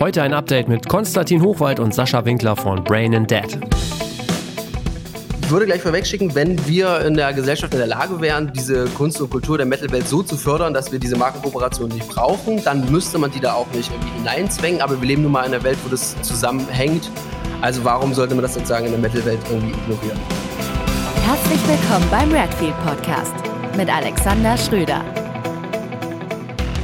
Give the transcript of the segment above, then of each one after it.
Heute ein Update mit Konstantin Hochwald und Sascha Winkler von Brain and Dead. Ich würde gleich vorwegschicken, wenn wir in der Gesellschaft in der Lage wären, diese Kunst und Kultur der Metal-Welt so zu fördern, dass wir diese Markenkooperation nicht brauchen, dann müsste man die da auch nicht irgendwie hineinzwängen. Aber wir leben nun mal in einer Welt, wo das zusammenhängt. Also warum sollte man das sozusagen in der Metal-Welt irgendwie ignorieren? Herzlich willkommen beim Redfield Podcast mit Alexander Schröder.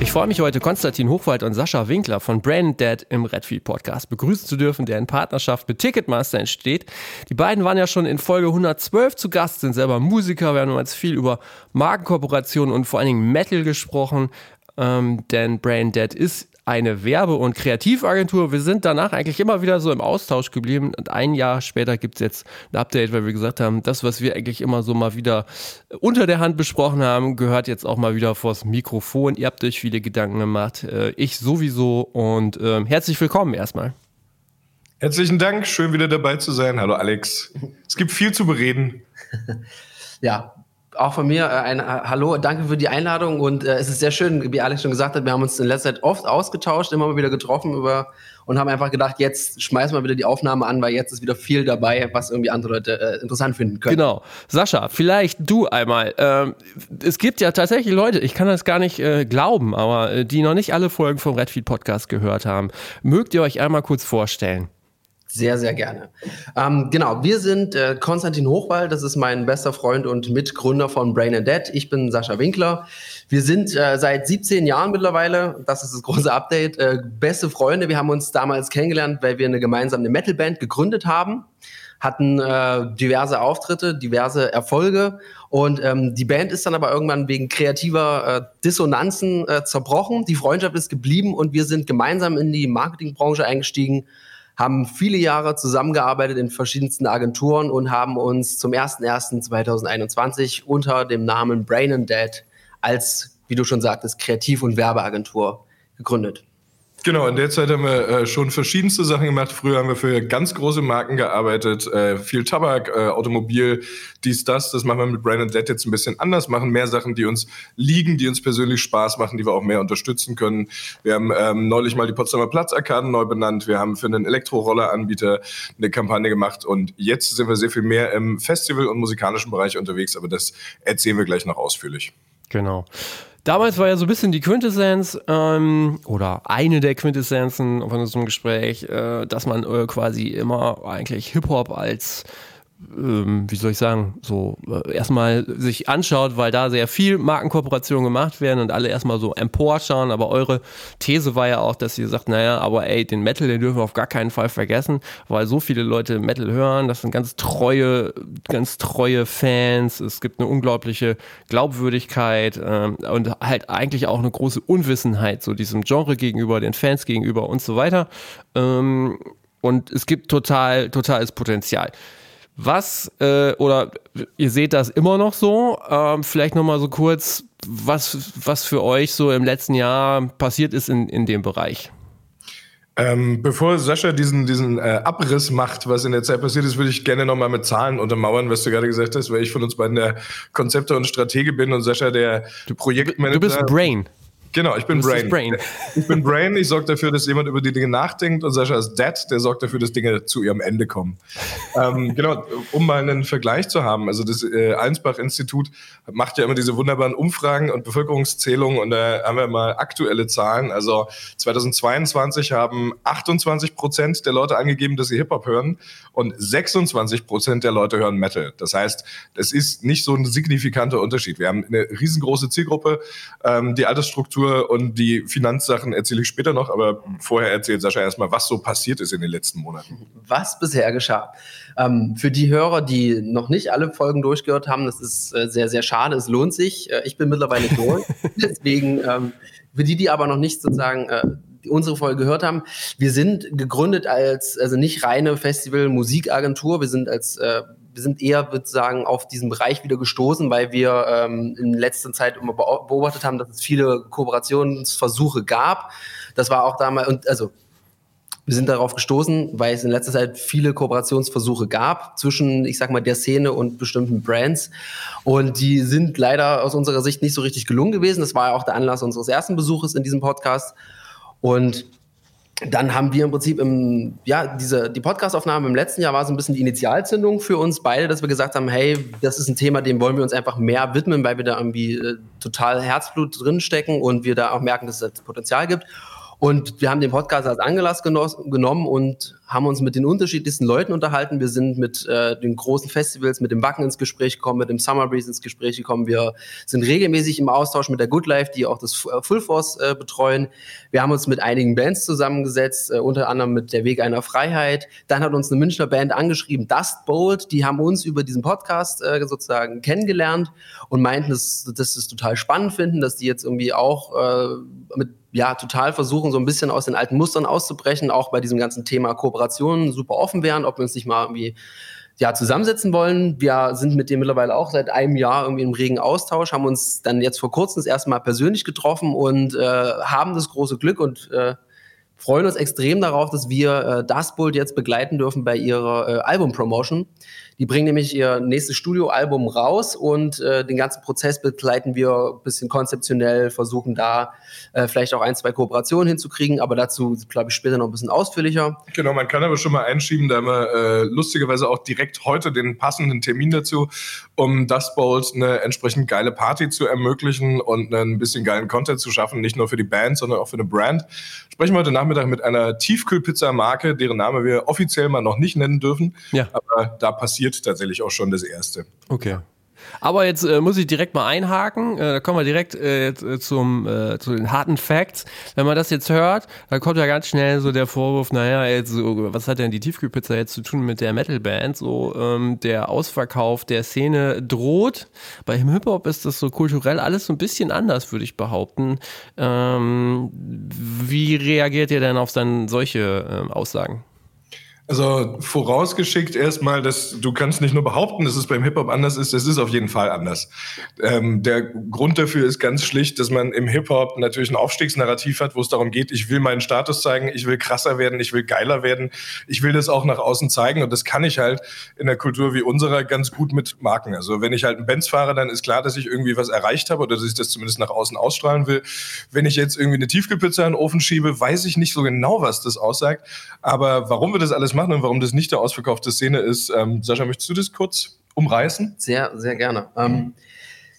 Ich freue mich heute, Konstantin Hochwald und Sascha Winkler von Brand Dead im Redfield Podcast begrüßen zu dürfen, der in Partnerschaft mit Ticketmaster entsteht. Die beiden waren ja schon in Folge 112 zu Gast, sind selber Musiker. Wir haben jetzt viel über Markenkooperationen und vor allen Dingen Metal gesprochen, ähm, denn Brand Dead ist eine Werbe- und Kreativagentur. Wir sind danach eigentlich immer wieder so im Austausch geblieben und ein Jahr später gibt es jetzt ein Update, weil wir gesagt haben, das, was wir eigentlich immer so mal wieder unter der Hand besprochen haben, gehört jetzt auch mal wieder vors Mikrofon. Ihr habt euch viele Gedanken gemacht, äh, ich sowieso und äh, herzlich willkommen erstmal. Herzlichen Dank, schön wieder dabei zu sein. Hallo Alex. Es gibt viel zu bereden. ja, auch von mir äh, ein äh, Hallo, danke für die Einladung und äh, es ist sehr schön, wie Alex schon gesagt hat, wir haben uns in letzter Zeit oft ausgetauscht, immer mal wieder getroffen über und haben einfach gedacht, jetzt schmeißen wir wieder die Aufnahme an, weil jetzt ist wieder viel dabei, was irgendwie andere Leute äh, interessant finden können. Genau. Sascha, vielleicht du einmal. Ähm, es gibt ja tatsächlich Leute, ich kann das gar nicht äh, glauben, aber äh, die noch nicht alle Folgen vom Redfeed Podcast gehört haben. Mögt ihr euch einmal kurz vorstellen? Sehr, sehr gerne. Ähm, genau, wir sind äh, Konstantin Hochwald, das ist mein bester Freund und Mitgründer von Brain and Dead. Ich bin Sascha Winkler. Wir sind äh, seit 17 Jahren mittlerweile, das ist das große Update, äh, beste Freunde. Wir haben uns damals kennengelernt, weil wir eine gemeinsame Metalband gegründet haben hatten äh, diverse Auftritte, diverse Erfolge und ähm, die Band ist dann aber irgendwann wegen kreativer äh, Dissonanzen äh, zerbrochen. Die Freundschaft ist geblieben und wir sind gemeinsam in die Marketingbranche eingestiegen haben viele Jahre zusammengearbeitet in verschiedensten Agenturen und haben uns zum 01.01.2021 unter dem Namen Brain and Dead als, wie du schon sagtest, Kreativ- und Werbeagentur gegründet. Genau, in der Zeit haben wir äh, schon verschiedenste Sachen gemacht. Früher haben wir für ganz große Marken gearbeitet, äh, viel Tabak, äh, Automobil, dies, das. Das machen wir mit Brand Dead jetzt ein bisschen anders, machen mehr Sachen, die uns liegen, die uns persönlich Spaß machen, die wir auch mehr unterstützen können. Wir haben ähm, neulich mal die Potsdamer Platzarkaden neu benannt. Wir haben für einen Elektrorolleranbieter eine Kampagne gemacht und jetzt sind wir sehr viel mehr im Festival- und musikalischen Bereich unterwegs, aber das erzählen wir gleich noch ausführlich. Genau. Damals war ja so ein bisschen die Quintessenz ähm, oder eine der Quintessenzen von unserem Gespräch, äh, dass man äh, quasi immer eigentlich Hip-Hop als ähm, wie soll ich sagen, so äh, erstmal sich anschaut, weil da sehr viel Markenkooperationen gemacht werden und alle erstmal so emporschauen. Aber eure These war ja auch, dass ihr sagt, naja, aber ey, den Metal, den dürfen wir auf gar keinen Fall vergessen, weil so viele Leute Metal hören. Das sind ganz treue, ganz treue Fans. Es gibt eine unglaubliche Glaubwürdigkeit ähm, und halt eigentlich auch eine große Unwissenheit so diesem Genre gegenüber, den Fans gegenüber und so weiter. Ähm, und es gibt total, totales Potenzial. Was, äh, oder ihr seht das immer noch so, ähm, vielleicht nochmal so kurz, was, was für euch so im letzten Jahr passiert ist in, in dem Bereich? Ähm, bevor Sascha diesen, diesen äh, Abriss macht, was in der Zeit passiert ist, würde ich gerne nochmal mit Zahlen untermauern, was du gerade gesagt hast, weil ich von uns beiden der Konzepter und Stratege bin und Sascha der Projektmanager. Du bist Brain. Genau, ich bin Brain. Brain. Ich bin Brain, ich sorge dafür, dass jemand über die Dinge nachdenkt und Sascha ist Dad, der sorgt dafür, dass Dinge zu ihrem Ende kommen. ähm, genau, um mal einen Vergleich zu haben. Also das äh, Allensbach-Institut macht ja immer diese wunderbaren Umfragen und Bevölkerungszählungen und da haben wir mal aktuelle Zahlen. Also 2022 haben 28 Prozent der Leute angegeben, dass sie Hip-Hop hören und 26 Prozent der Leute hören Metal. Das heißt, es ist nicht so ein signifikanter Unterschied. Wir haben eine riesengroße Zielgruppe, ähm, die Altersstruktur Kultur und die Finanzsachen erzähle ich später noch, aber vorher erzählt Sascha erstmal, was so passiert ist in den letzten Monaten. Was bisher geschah. Ähm, für die Hörer, die noch nicht alle Folgen durchgehört haben, das ist äh, sehr, sehr schade. Es lohnt sich. Äh, ich bin mittlerweile durch. Deswegen, ähm, für die, die aber noch nicht sozusagen äh, unsere Folge gehört haben, wir sind gegründet als, also nicht reine Festival-Musikagentur, wir sind als äh, wir sind eher, würde sagen, auf diesen Bereich wieder gestoßen, weil wir ähm, in letzter Zeit immer beobachtet haben, dass es viele Kooperationsversuche gab. Das war auch damals, und also wir sind darauf gestoßen, weil es in letzter Zeit viele Kooperationsversuche gab zwischen, ich sag mal, der Szene und bestimmten Brands. Und die sind leider aus unserer Sicht nicht so richtig gelungen gewesen. Das war ja auch der Anlass unseres ersten Besuches in diesem Podcast. Und dann haben wir im Prinzip im, ja, diese, die Podcastaufnahme im letzten Jahr war so ein bisschen die Initialzündung für uns beide, dass wir gesagt haben, hey, das ist ein Thema, dem wollen wir uns einfach mehr widmen, weil wir da irgendwie äh, total Herzblut drinstecken und wir da auch merken, dass es das Potenzial gibt. Und wir haben den Podcast als Anlass genommen und haben uns mit den unterschiedlichsten Leuten unterhalten. Wir sind mit äh, den großen Festivals, mit dem Wacken ins Gespräch gekommen, mit dem Summer Breeze ins Gespräch gekommen. Wir sind regelmäßig im Austausch mit der Good Life, die auch das äh, Full Force äh, betreuen. Wir haben uns mit einigen Bands zusammengesetzt, äh, unter anderem mit der Weg einer Freiheit. Dann hat uns eine Münchner Band angeschrieben, Dust Bolt. Die haben uns über diesen Podcast äh, sozusagen kennengelernt und meinten, dass, dass sie es total spannend finden, dass die jetzt irgendwie auch äh, mit ja, total versuchen, so ein bisschen aus den alten Mustern auszubrechen, auch bei diesem ganzen Thema Kooperationen super offen wären, ob wir uns nicht mal irgendwie ja, zusammensetzen wollen. Wir sind mit dem mittlerweile auch seit einem Jahr irgendwie im regen Austausch, haben uns dann jetzt vor kurzem das erste Mal persönlich getroffen und äh, haben das große Glück und äh, freuen uns extrem darauf, dass wir äh, Dustbolt jetzt begleiten dürfen bei ihrer äh, Album-Promotion. Die bringen nämlich ihr nächstes Studioalbum raus und äh, den ganzen Prozess begleiten wir ein bisschen konzeptionell, versuchen da äh, vielleicht auch ein, zwei Kooperationen hinzukriegen, aber dazu, glaube ich, später noch ein bisschen ausführlicher. Genau, man kann aber schon mal einschieben, da haben wir äh, lustigerweise auch direkt heute den passenden Termin dazu, um Dust Bolt eine entsprechend geile Party zu ermöglichen und ein bisschen geilen Content zu schaffen, nicht nur für die Band, sondern auch für eine Brand. Sprechen wir heute Nachmittag mit einer Tiefkühlpizza-Marke, deren Name wir offiziell mal noch nicht nennen dürfen, ja. aber da passiert passiert tatsächlich auch schon das erste. Okay. Aber jetzt äh, muss ich direkt mal einhaken. Äh, da kommen wir direkt äh, zum, äh, zu den harten Facts. Wenn man das jetzt hört, dann kommt ja ganz schnell so der Vorwurf, naja, jetzt was hat denn die Tiefkühlpizza jetzt zu tun mit der Metalband? So, ähm, der Ausverkauf der Szene droht. Bei Hip-Hop ist das so kulturell alles so ein bisschen anders, würde ich behaupten. Ähm, wie reagiert ihr denn auf dann solche ähm, Aussagen? Also vorausgeschickt erstmal, dass du kannst nicht nur behaupten, dass es beim Hip-Hop anders ist, es ist auf jeden Fall anders. Ähm, der Grund dafür ist ganz schlicht, dass man im Hip-Hop natürlich ein Aufstiegsnarrativ hat, wo es darum geht, ich will meinen Status zeigen, ich will krasser werden, ich will geiler werden, ich will das auch nach außen zeigen und das kann ich halt in der Kultur wie unserer ganz gut mit Marken. Also wenn ich halt einen Benz fahre, dann ist klar, dass ich irgendwie was erreicht habe oder dass ich das zumindest nach außen ausstrahlen will. Wenn ich jetzt irgendwie eine Tiefkühlpizza in den Ofen schiebe, weiß ich nicht so genau, was das aussagt, aber warum wir das alles machen und warum das nicht der ausverkaufte Szene ist. Ähm, Sascha, möchtest du das kurz umreißen? Sehr, sehr gerne. Ähm,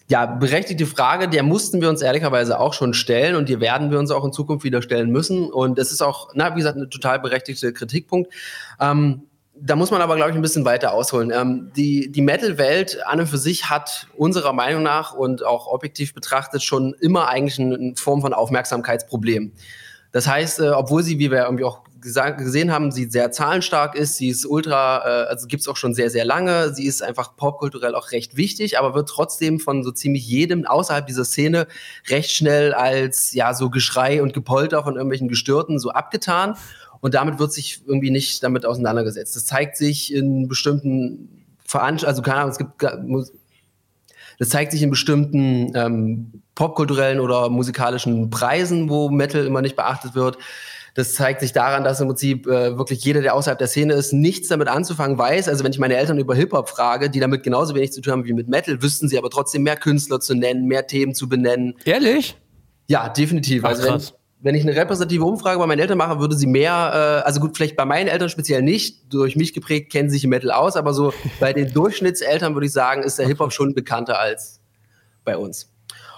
ja, berechtigte Frage, der mussten wir uns ehrlicherweise auch schon stellen und die werden wir uns auch in Zukunft wieder stellen müssen. Und es ist auch, na, wie gesagt, ein total berechtigter Kritikpunkt. Ähm, da muss man aber, glaube ich, ein bisschen weiter ausholen. Ähm, die die Metal-Welt an und für sich hat unserer Meinung nach und auch objektiv betrachtet schon immer eigentlich eine Form von Aufmerksamkeitsproblem. Das heißt, äh, obwohl sie, wie wir irgendwie auch gesehen haben, sie sehr zahlenstark ist, sie ist ultra, äh, also gibt's auch schon sehr, sehr lange, sie ist einfach popkulturell auch recht wichtig, aber wird trotzdem von so ziemlich jedem außerhalb dieser Szene recht schnell als ja so Geschrei und Gepolter von irgendwelchen Gestörten so abgetan. Und damit wird sich irgendwie nicht damit auseinandergesetzt. Das zeigt sich in bestimmten Veranstaltungen, also keine Ahnung, es gibt das zeigt sich in bestimmten ähm, popkulturellen oder musikalischen Preisen, wo Metal immer nicht beachtet wird. Das zeigt sich daran, dass im Prinzip äh, wirklich jeder, der außerhalb der Szene ist, nichts damit anzufangen weiß. Also wenn ich meine Eltern über Hip-Hop frage, die damit genauso wenig zu tun haben wie mit Metal, wüssten sie aber trotzdem mehr Künstler zu nennen, mehr Themen zu benennen. Ehrlich? Ja, definitiv. Ach, also wenn, wenn ich eine repräsentative Umfrage bei meinen Eltern mache, würde sie mehr, äh, also gut, vielleicht bei meinen Eltern speziell nicht, durch mich geprägt kennen sie sich im Metal aus, aber so bei den Durchschnittseltern würde ich sagen, ist der Hip-Hop schon bekannter als bei uns.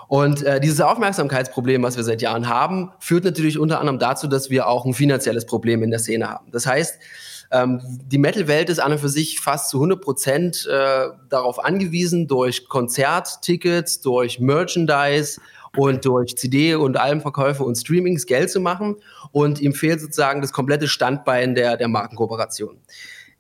Und äh, dieses Aufmerksamkeitsproblem, was wir seit Jahren haben, führt natürlich unter anderem dazu, dass wir auch ein finanzielles Problem in der Szene haben. Das heißt, ähm, die Metal-Welt ist an und für sich fast zu 100 Prozent äh, darauf angewiesen, durch Konzerttickets, durch Merchandise und durch CD- und Albenverkäufe und Streamings Geld zu machen. Und ihm fehlt sozusagen das komplette Standbein der, der Markenkooperation.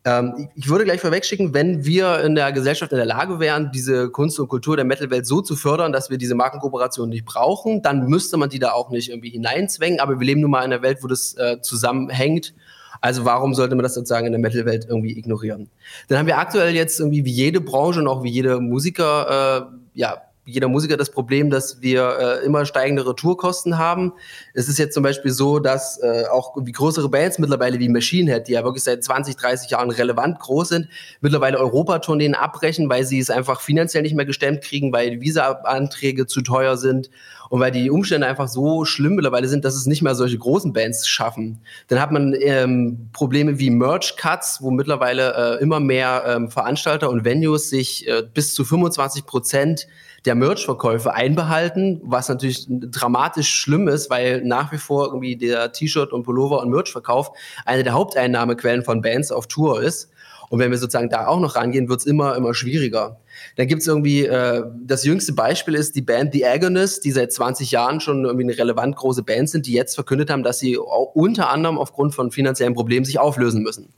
Ähm, ich würde gleich vorwegschicken, wenn wir in der Gesellschaft in der Lage wären, diese Kunst und Kultur der Metal-Welt so zu fördern, dass wir diese Markenkooperation nicht brauchen, dann müsste man die da auch nicht irgendwie hineinzwängen. Aber wir leben nun mal in einer Welt, wo das äh, zusammenhängt. Also warum sollte man das sozusagen in der Metal-Welt irgendwie ignorieren? Dann haben wir aktuell jetzt irgendwie wie jede Branche und auch wie jede Musiker, äh, ja, jeder Musiker das Problem, dass wir äh, immer steigende Retourkosten haben. Es ist jetzt zum Beispiel so, dass äh, auch wie größere Bands mittlerweile wie Machine Head, die ja wirklich seit 20, 30 Jahren relevant groß sind, mittlerweile Europatourneen abbrechen, weil sie es einfach finanziell nicht mehr gestemmt kriegen, weil Visa-Anträge zu teuer sind Und weil die Umstände einfach so schlimm mittlerweile sind, dass es nicht mehr solche großen Bands schaffen. Dann hat man ähm, Probleme wie Merch-Cuts, wo mittlerweile äh, immer mehr ähm, Veranstalter und Venues sich äh, bis zu 25 Prozent der Merch-Verkäufe einbehalten, was natürlich dramatisch schlimm ist, weil nach wie vor irgendwie der T-Shirt und Pullover und Merch-Verkauf eine der Haupteinnahmequellen von Bands auf Tour ist. Und wenn wir sozusagen da auch noch rangehen, wird es immer, immer schwieriger. Dann gibt es irgendwie, äh, das jüngste Beispiel ist die Band The Agonists, die seit 20 Jahren schon irgendwie eine relevant große Band sind, die jetzt verkündet haben, dass sie unter anderem aufgrund von finanziellen Problemen sich auflösen müssen.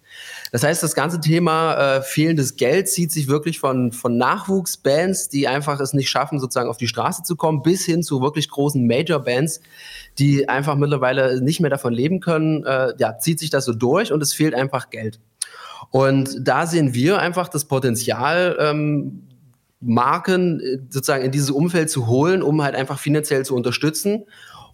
Das heißt, das ganze Thema äh, fehlendes Geld zieht sich wirklich von, von Nachwuchsbands, die einfach es nicht schaffen, sozusagen auf die Straße zu kommen, bis hin zu wirklich großen Major-Bands, die einfach mittlerweile nicht mehr davon leben können. Äh, ja, zieht sich das so durch und es fehlt einfach Geld. Und da sehen wir einfach das Potenzial, ähm, Marken äh, sozusagen in dieses Umfeld zu holen, um halt einfach finanziell zu unterstützen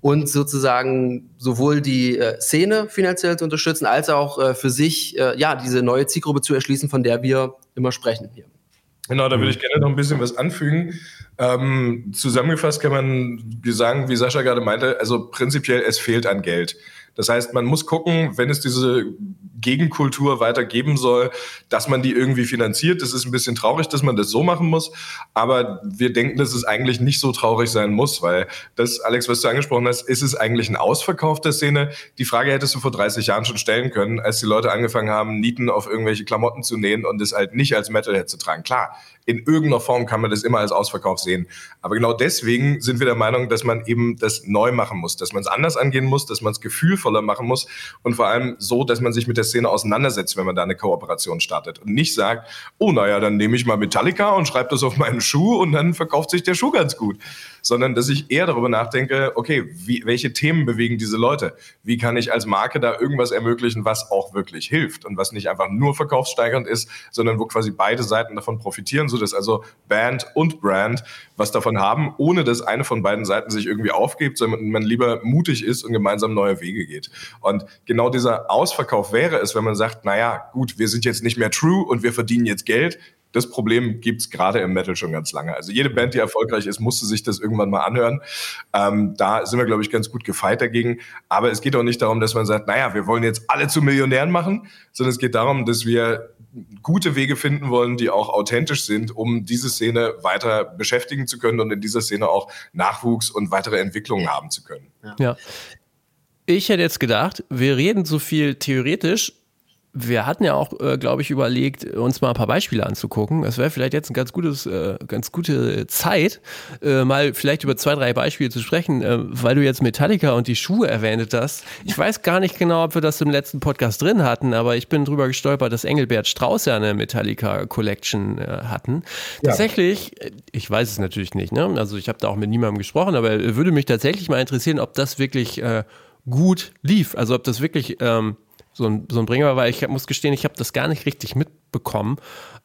und sozusagen sowohl die äh, Szene finanziell zu unterstützen, als auch äh, für sich äh, ja diese neue Zielgruppe zu erschließen, von der wir immer sprechen hier. Genau, da würde ich gerne noch ein bisschen was anfügen. Ähm, zusammengefasst kann man sagen, wie Sascha gerade meinte, also prinzipiell es fehlt an Geld. Das heißt, man muss gucken, wenn es diese Gegenkultur weitergeben soll, dass man die irgendwie finanziert. Das ist ein bisschen traurig, dass man das so machen muss. Aber wir denken, dass es eigentlich nicht so traurig sein muss, weil das, Alex, was du angesprochen hast, ist es eigentlich ein Ausverkauf der Szene? Die Frage hättest du vor 30 Jahren schon stellen können, als die Leute angefangen haben, Nieten auf irgendwelche Klamotten zu nähen und es halt nicht als Metalhead zu tragen. Klar, in irgendeiner Form kann man das immer als Ausverkauf sehen. Aber genau deswegen sind wir der Meinung, dass man eben das neu machen muss, dass man es anders angehen muss, dass man es gefühlvoller machen muss und vor allem so, dass man sich mit der Szene auseinandersetzt, wenn man da eine Kooperation startet und nicht sagt, oh naja, dann nehme ich mal Metallica und schreibe das auf meinen Schuh und dann verkauft sich der Schuh ganz gut sondern dass ich eher darüber nachdenke, okay, wie, welche Themen bewegen diese Leute? Wie kann ich als Marke da irgendwas ermöglichen, was auch wirklich hilft und was nicht einfach nur verkaufssteigernd ist, sondern wo quasi beide Seiten davon profitieren, sodass also Band und Brand was davon haben, ohne dass eine von beiden Seiten sich irgendwie aufgibt, sondern man lieber mutig ist und gemeinsam neue Wege geht. Und genau dieser Ausverkauf wäre es, wenn man sagt, naja, gut, wir sind jetzt nicht mehr true und wir verdienen jetzt Geld, das Problem gibt es gerade im Metal schon ganz lange. Also jede Band, die erfolgreich ist, musste sich das irgendwann mal anhören. Ähm, da sind wir, glaube ich, ganz gut gefeit dagegen. Aber es geht auch nicht darum, dass man sagt, naja, wir wollen jetzt alle zu Millionären machen, sondern es geht darum, dass wir gute Wege finden wollen, die auch authentisch sind, um diese Szene weiter beschäftigen zu können und in dieser Szene auch Nachwuchs und weitere Entwicklungen haben zu können. ja. ja. Ich hätte jetzt gedacht, wir reden so viel theoretisch, wir hatten ja auch, äh, glaube ich, überlegt, uns mal ein paar Beispiele anzugucken. Das wäre vielleicht jetzt eine ganz gutes, äh, ganz gute Zeit, äh, mal vielleicht über zwei, drei Beispiele zu sprechen, äh, weil du jetzt Metallica und die Schuhe erwähnt hast. Ich weiß gar nicht genau, ob wir das im letzten Podcast drin hatten, aber ich bin drüber gestolpert, dass Engelbert Strauß ja eine Metallica Collection äh, hatten. Ja. Tatsächlich, äh, ich weiß es natürlich nicht, ne? Also ich habe da auch mit niemandem gesprochen, aber würde mich tatsächlich mal interessieren, ob das wirklich gut lief. Also ob das wirklich ähm, so ein, so ein Bringer, weil ich muss gestehen, ich habe das gar nicht richtig mitbekommen.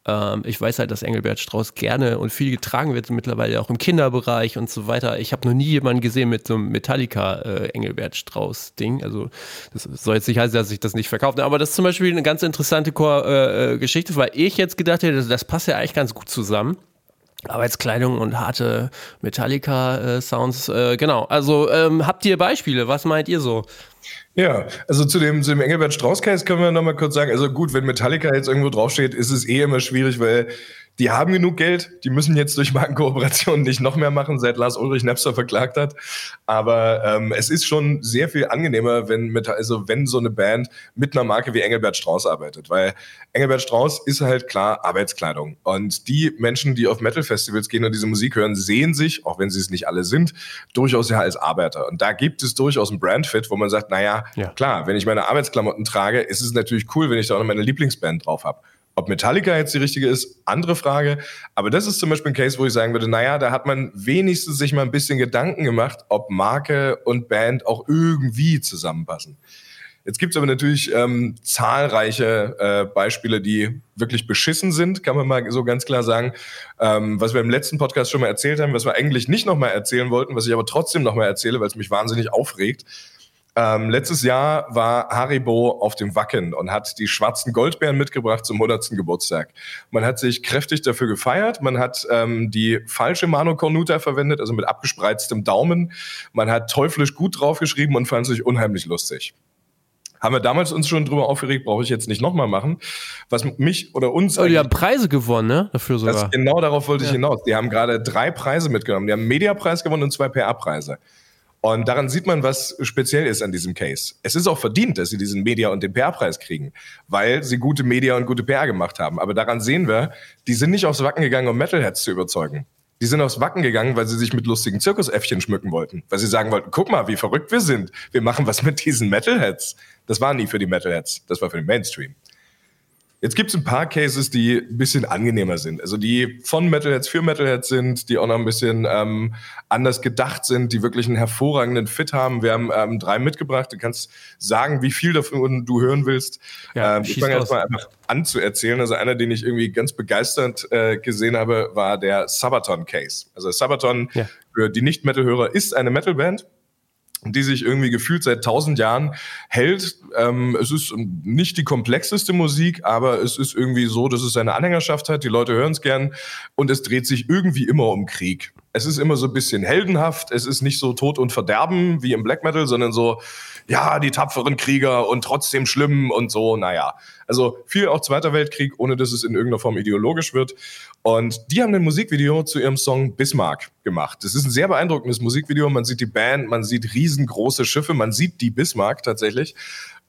Ähm, ich weiß halt, dass Engelbert Strauß gerne und viel getragen wird, mittlerweile auch im Kinderbereich und so weiter. Ich habe noch nie jemanden gesehen mit so einem Metallica äh, Engelbert Strauß Ding. Also das soll jetzt nicht heißen, dass ich das nicht verkaufe. Aber das ist zum Beispiel eine ganz interessante Chor, äh, äh, Geschichte, weil ich jetzt gedacht hätte, das, passt ja eigentlich ganz gut zusammen. Arbeitskleidung und harte Metallica-Sounds. Äh, genau. Also ähm, habt ihr Beispiele? Was meint ihr so? Ja, also zu dem, zu dem Engelbert Strauß-Case können wir nochmal kurz sagen, also gut, wenn Metallica jetzt irgendwo draufsteht, ist es eh immer schwierig, weil die haben genug Geld, die müssen jetzt durch Markenkooperationen nicht noch mehr machen, seit Lars Ulrich Napster verklagt hat. Aber ähm, es ist schon sehr viel angenehmer, wenn mit, also wenn so eine Band mit einer Marke wie Engelbert Strauß arbeitet, weil Engelbert Strauß ist halt klar Arbeitskleidung. Und die Menschen, die auf Metal-Festivals gehen und diese Musik hören, sehen sich, auch wenn sie es nicht alle sind, durchaus ja als Arbeiter. Und da gibt es durchaus ein Brandfit, wo man sagt, naja, ja. klar, wenn ich meine Arbeitsklamotten trage, ist es natürlich cool, wenn ich da auch noch meine Lieblingsband drauf habe. Ob Metallica jetzt die richtige ist, andere Frage. Aber das ist zum Beispiel ein Case, wo ich sagen würde, naja, da hat man wenigstens sich mal ein bisschen Gedanken gemacht, ob Marke und Band auch irgendwie zusammenpassen. Jetzt gibt es aber natürlich ähm, zahlreiche äh, Beispiele, die wirklich beschissen sind, kann man mal so ganz klar sagen. Ähm, was wir im letzten Podcast schon mal erzählt haben, was wir eigentlich nicht nochmal erzählen wollten, was ich aber trotzdem nochmal erzähle, weil es mich wahnsinnig aufregt. Ähm, letztes Jahr war Haribo auf dem Wacken und hat die schwarzen Goldbeeren mitgebracht zum 100. Geburtstag. Man hat sich kräftig dafür gefeiert. Man hat ähm, die falsche Mano Cornuta verwendet, also mit abgespreiztem Daumen. Man hat teuflisch gut draufgeschrieben und fand sich unheimlich lustig. Haben wir damals uns schon drüber aufgeregt, brauche ich jetzt nicht nochmal machen. Was mich oder uns. Oh, die haben Preise gewonnen, ne? Dafür sogar. Das, genau darauf wollte ja. ich hinaus. Die haben gerade drei Preise mitgenommen. Die haben einen Mediapreis gewonnen und zwei PA-Preise. Und daran sieht man, was speziell ist an diesem Case. Es ist auch verdient, dass sie diesen Media- und den PR-Preis kriegen, weil sie gute Media und gute PR gemacht haben. Aber daran sehen wir, die sind nicht aufs Wacken gegangen, um Metalheads zu überzeugen. Die sind aufs Wacken gegangen, weil sie sich mit lustigen Zirkusäffchen schmücken wollten. Weil sie sagen wollten, guck mal, wie verrückt wir sind. Wir machen was mit diesen Metalheads. Das war nie für die Metalheads. Das war für den Mainstream. Jetzt gibt es ein paar Cases, die ein bisschen angenehmer sind. Also die von Metalheads für Metalheads sind, die auch noch ein bisschen ähm, anders gedacht sind, die wirklich einen hervorragenden Fit haben. Wir haben ähm, drei mitgebracht. Du kannst sagen, wie viel davon du hören willst. Ja, ähm, ich fange erstmal einfach an zu erzählen. Also einer, den ich irgendwie ganz begeistert äh, gesehen habe, war der Sabaton Case. Also Sabaton ja. für die Nicht-Metal-Hörer ist eine Metalband die sich irgendwie gefühlt seit tausend Jahren hält. Ähm, es ist nicht die komplexeste Musik, aber es ist irgendwie so, dass es seine Anhängerschaft hat. Die Leute hören es gern und es dreht sich irgendwie immer um Krieg. Es ist immer so ein bisschen heldenhaft. Es ist nicht so Tod und Verderben wie im Black Metal, sondern so, ja, die tapferen Krieger und trotzdem schlimm und so, naja. Also viel auch Zweiter Weltkrieg, ohne dass es in irgendeiner Form ideologisch wird. Und die haben ein Musikvideo zu ihrem Song Bismarck gemacht. Das ist ein sehr beeindruckendes Musikvideo. Man sieht die Band, man sieht riesengroße Schiffe, man sieht die Bismarck tatsächlich.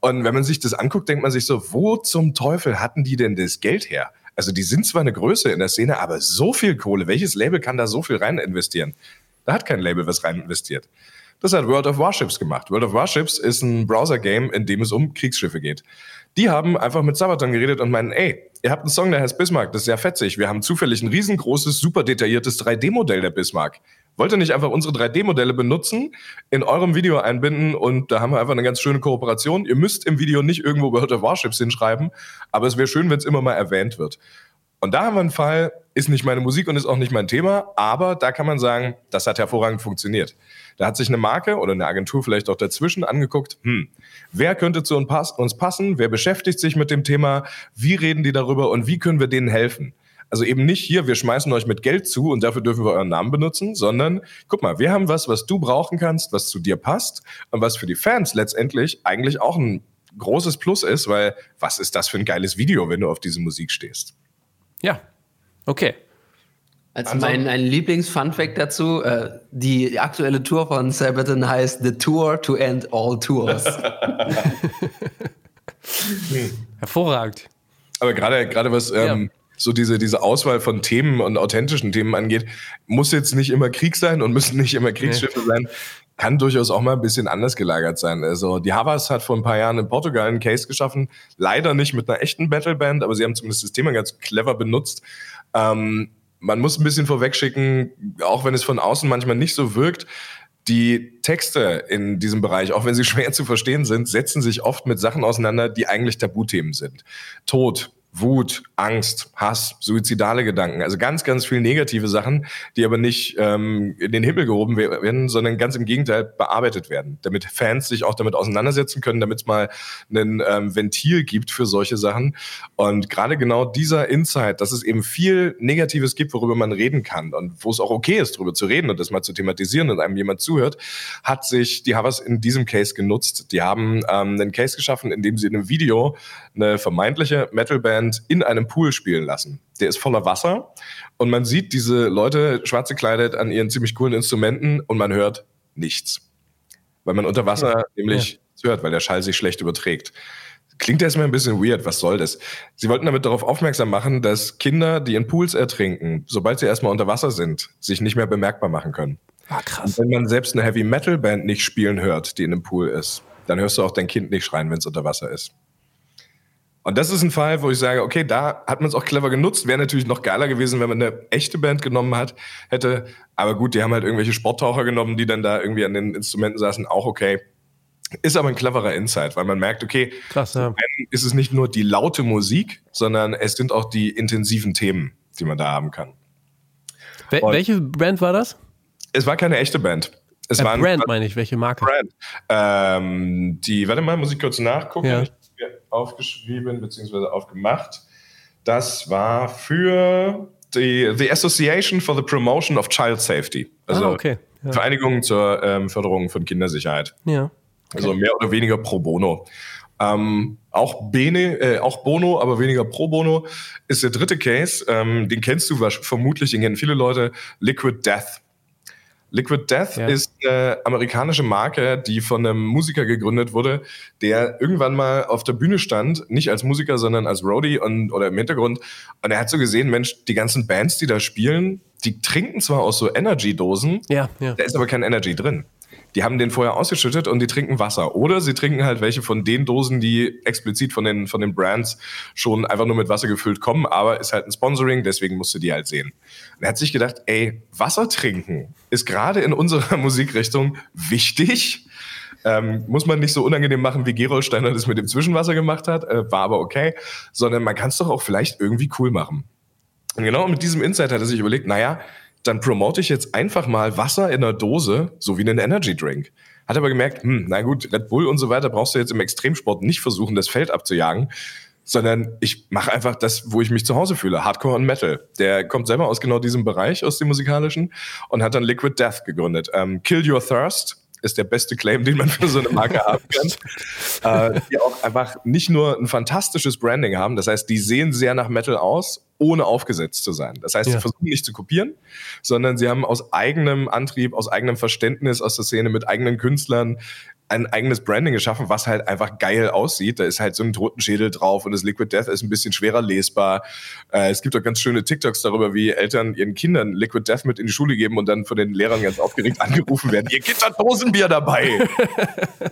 Und wenn man sich das anguckt, denkt man sich so, wo zum Teufel hatten die denn das Geld her? Also die sind zwar eine Größe in der Szene, aber so viel Kohle, welches Label kann da so viel rein investieren? Da hat kein Label was rein investiert. Das hat World of Warships gemacht. World of Warships ist ein Browser-Game, in dem es um Kriegsschiffe geht. Die haben einfach mit Sabaton geredet und meinen, ey, ihr habt einen Song, der heißt Bismarck, das ist sehr fetzig. Wir haben zufällig ein riesengroßes, super detailliertes 3D-Modell der Bismarck. Wollt ihr nicht einfach unsere 3D-Modelle benutzen, in eurem Video einbinden und da haben wir einfach eine ganz schöne Kooperation. Ihr müsst im Video nicht irgendwo World of Warships hinschreiben, aber es wäre schön, wenn es immer mal erwähnt wird. Und da haben wir einen Fall, ist nicht meine Musik und ist auch nicht mein Thema, aber da kann man sagen, das hat hervorragend funktioniert. Da hat sich eine Marke oder eine Agentur vielleicht auch dazwischen angeguckt, hm, wer könnte zu uns passen, wer beschäftigt sich mit dem Thema, wie reden die darüber und wie können wir denen helfen? Also eben nicht hier, wir schmeißen euch mit Geld zu und dafür dürfen wir euren Namen benutzen, sondern guck mal, wir haben was, was du brauchen kannst, was zu dir passt und was für die Fans letztendlich eigentlich auch ein großes Plus ist, weil was ist das für ein geiles Video, wenn du auf diese Musik stehst? Ja, okay. Also mein ein Lieblings-Fun-Fact dazu, äh, die aktuelle Tour von Sabaton heißt The Tour to End All Tours. Hervorragend. Aber gerade gerade was ähm, ja. so diese, diese Auswahl von Themen und authentischen Themen angeht, muss jetzt nicht immer Krieg sein und müssen nicht immer Kriegsschiffe nee. sein. Kann durchaus auch mal ein bisschen anders gelagert sein. Also die Havas hat vor ein paar Jahren in Portugal einen Case geschaffen, leider nicht mit einer echten Battleband, aber sie haben zumindest das Thema ganz clever benutzt. Ähm, man muss ein bisschen vorwegschicken, auch wenn es von außen manchmal nicht so wirkt, die Texte in diesem Bereich, auch wenn sie schwer zu verstehen sind, setzen sich oft mit Sachen auseinander, die eigentlich Tabuthemen sind. Tod, Wut, Angst, Hass, suizidale Gedanken, also ganz, ganz viel negative Sachen, die aber nicht ähm, in den Himmel gehoben werden, sondern ganz im Gegenteil bearbeitet werden, damit Fans sich auch damit auseinandersetzen können, damit es mal ein ähm, Ventil gibt für solche Sachen. Und gerade genau dieser Insight, dass es eben viel Negatives gibt, worüber man reden kann und wo es auch okay ist, darüber zu reden und das mal zu thematisieren und einem jemand zuhört, hat sich die Havas in diesem Case genutzt. Die haben ähm, einen Case geschaffen, in dem sie in einem Video eine vermeintliche Metalband Band in einem Pool spielen lassen. Der ist voller Wasser und man sieht diese Leute schwarz gekleidet an ihren ziemlich coolen Instrumenten und man hört nichts. Weil man unter Wasser ja. nämlich ja. hört, weil der Schall sich schlecht überträgt. Klingt erstmal ein bisschen weird, was soll das? Sie wollten damit darauf aufmerksam machen, dass Kinder, die in Pools ertrinken, sobald sie erstmal unter Wasser sind, sich nicht mehr bemerkbar machen können. Ah, krass. Und wenn man selbst eine Heavy Metal Band nicht spielen hört, die in einem Pool ist, dann hörst du auch dein Kind nicht schreien, wenn es unter Wasser ist. Und das ist ein Fall, wo ich sage, okay, da hat man es auch clever genutzt. Wäre natürlich noch geiler gewesen, wenn man eine echte Band genommen hat, hätte. Aber gut, die haben halt irgendwelche Sporttaucher genommen, die dann da irgendwie an den Instrumenten saßen, auch okay. Ist aber ein cleverer Insight, weil man merkt, okay, Krass, ja. ist es nicht nur die laute Musik, sondern es sind auch die intensiven Themen, die man da haben kann. Wel welche Band war das? Es war keine echte Band. Es äh, waren Brand meine ich, welche Marke? Brand. Ähm, die, warte mal, muss ich kurz nachgucken. Ja. Ich aufgeschrieben bzw. aufgemacht. Das war für die The Association for the Promotion of Child Safety. Also ah, okay. ja. Vereinigung zur ähm, Förderung von Kindersicherheit. Ja. Okay. Also mehr oder weniger pro bono. Ähm, auch Bene, äh, auch Bono, aber weniger pro Bono ist der dritte Case. Ähm, den kennst du vermutlich, den kennen viele Leute. Liquid Death. Liquid Death ja. ist eine amerikanische Marke, die von einem Musiker gegründet wurde, der irgendwann mal auf der Bühne stand, nicht als Musiker, sondern als Roadie und, oder im Hintergrund. Und er hat so gesehen, Mensch, die ganzen Bands, die da spielen, die trinken zwar aus so Energy-Dosen, ja, ja. da ist aber kein Energy drin die haben den vorher ausgeschüttet und die trinken Wasser. Oder sie trinken halt welche von den Dosen, die explizit von den, von den Brands schon einfach nur mit Wasser gefüllt kommen, aber ist halt ein Sponsoring, deswegen musst du die halt sehen. Und er hat sich gedacht, ey, Wasser trinken ist gerade in unserer Musikrichtung wichtig. Ähm, muss man nicht so unangenehm machen, wie Gerold Steiner das mit dem Zwischenwasser gemacht hat, äh, war aber okay, sondern man kann es doch auch vielleicht irgendwie cool machen. Und genau mit diesem Insight hat er sich überlegt, naja, dann promote ich jetzt einfach mal Wasser in einer Dose, so wie einen Energy Drink. Hat aber gemerkt, hm, na gut, Red Bull und so weiter brauchst du jetzt im Extremsport nicht versuchen, das Feld abzujagen, sondern ich mache einfach das, wo ich mich zu Hause fühle, Hardcore und Metal. Der kommt selber aus genau diesem Bereich, aus dem musikalischen und hat dann Liquid Death gegründet. Ähm, Kill Your Thirst ist der beste Claim, den man für so eine Marke haben kann. äh, die auch einfach nicht nur ein fantastisches Branding haben, das heißt, die sehen sehr nach Metal aus, ohne aufgesetzt zu sein. Das heißt, ja. sie versuchen nicht zu kopieren, sondern sie haben aus eigenem Antrieb, aus eigenem Verständnis aus der Szene mit eigenen Künstlern ein eigenes Branding geschaffen, was halt einfach geil aussieht. Da ist halt so ein Totenschädel drauf und das Liquid Death ist ein bisschen schwerer lesbar. Äh, es gibt auch ganz schöne TikToks darüber, wie Eltern ihren Kindern Liquid Death mit in die Schule geben und dann von den Lehrern ganz aufgeregt angerufen werden. Ihr Kind hat Dosenbier dabei.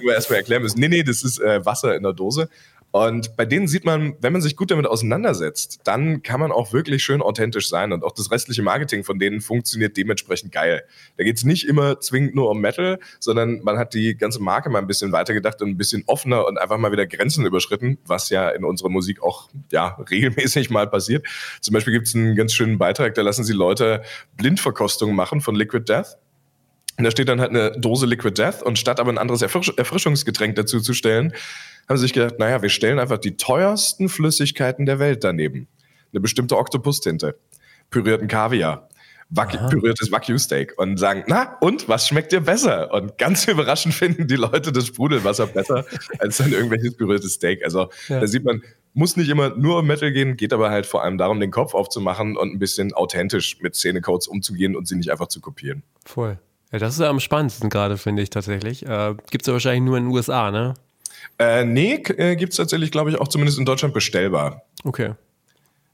wir erstmal erklären müssen. Nee, nee, das ist äh, Wasser in der Dose. Und bei denen sieht man, wenn man sich gut damit auseinandersetzt, dann kann man auch wirklich schön authentisch sein und auch das restliche Marketing von denen funktioniert dementsprechend geil. Da geht es nicht immer zwingend nur um Metal, sondern man hat die ganze Marke mal ein bisschen weitergedacht und ein bisschen offener und einfach mal wieder Grenzen überschritten, was ja in unserer Musik auch ja, regelmäßig mal passiert. Zum Beispiel gibt es einen ganz schönen Beitrag, da lassen sie Leute Blindverkostungen machen von Liquid Death. Und da steht dann halt eine Dose Liquid Death und statt aber ein anderes Erfrisch Erfrischungsgetränk dazu zu stellen, haben sie sich gedacht, naja, wir stellen einfach die teuersten Flüssigkeiten der Welt daneben. Eine bestimmte Oktopustinte, pürierten Kaviar, Waki, püriertes Wagyu-Steak und sagen, na, und, was schmeckt dir besser? Und ganz überraschend finden die Leute das Sprudelwasser besser als dann irgendwelches püriertes Steak. Also ja. da sieht man, muss nicht immer nur um Metal gehen, geht aber halt vor allem darum, den Kopf aufzumachen und ein bisschen authentisch mit Szenecodes umzugehen und sie nicht einfach zu kopieren. Voll. Ja, das ist ja am spannendsten gerade, finde ich tatsächlich. Äh, Gibt es ja wahrscheinlich nur in den USA, ne? Äh, nee, äh, gibt es tatsächlich, glaube ich, auch zumindest in Deutschland bestellbar. Okay.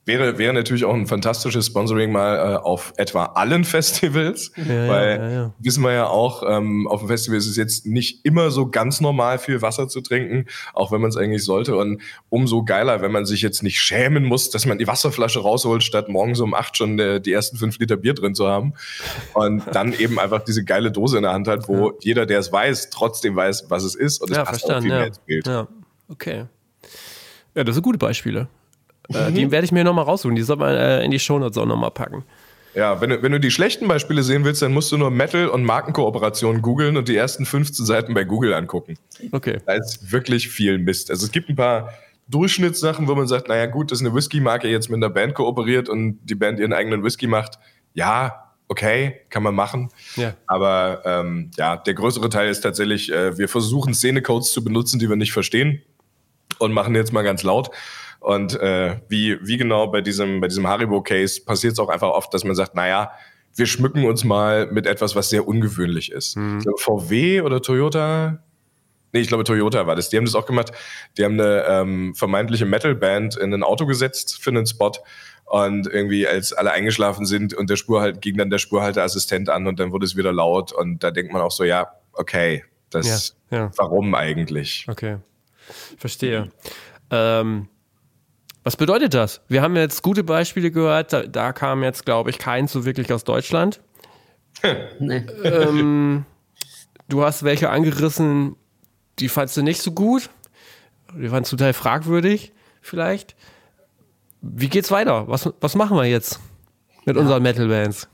Wäre, wäre natürlich auch ein fantastisches Sponsoring mal äh, auf etwa allen Festivals, ja, weil ja, ja, wissen wir ja auch, ähm, auf dem Festival ist es jetzt nicht immer so ganz normal, viel Wasser zu trinken, auch wenn man es eigentlich sollte. Und umso geiler, wenn man sich jetzt nicht schämen muss, dass man die Wasserflasche rausholt, statt morgens um acht schon äh, die ersten fünf Liter Bier drin zu haben. Und dann eben einfach diese geile Dose in der Hand hat, wo jeder, der es weiß, trotzdem weiß, was es ist. Und es passt auch viel mehr ins Bild. Ja, okay. Ja, das sind gute Beispiele. Äh, mhm. Den werde ich mir nochmal raussuchen. Die soll man äh, in die Shownotes auch nochmal packen. Ja, wenn du, wenn du die schlechten Beispiele sehen willst, dann musst du nur Metal und Markenkooperationen googeln und die ersten 15 Seiten bei Google angucken. Okay. Da ist wirklich viel Mist. Also es gibt ein paar Durchschnittssachen, wo man sagt, naja gut, dass eine Whisky-Marke jetzt mit einer Band kooperiert und die Band ihren eigenen Whisky macht. Ja, okay, kann man machen. Ja. Aber ähm, ja, der größere Teil ist tatsächlich, äh, wir versuchen Szenecodes zu benutzen, die wir nicht verstehen und machen jetzt mal ganz laut. Und äh, wie, wie genau bei diesem, bei diesem Haribo-Case passiert es auch einfach oft, dass man sagt, naja, wir schmücken uns mal mit etwas, was sehr ungewöhnlich ist. Mhm. So, VW oder Toyota? Nee, ich glaube, Toyota war das. Die haben das auch gemacht. Die haben eine ähm, vermeintliche Metal-Band in ein Auto gesetzt für einen Spot. Und irgendwie, als alle eingeschlafen sind und der Spur halt, ging dann der Spurhalteassistent an und dann wurde es wieder laut. Und da denkt man auch so, ja, okay, das, ja, ja. warum eigentlich? Okay, verstehe. Ähm, was bedeutet das? Wir haben jetzt gute Beispiele gehört, da, da kam jetzt, glaube ich, keins so wirklich aus Deutschland. nee. ähm, du hast welche angerissen, die fandst du nicht so gut. Die fandst du total fragwürdig, vielleicht. Wie geht's weiter? Was, was machen wir jetzt mit ja. unseren Metal-Bands?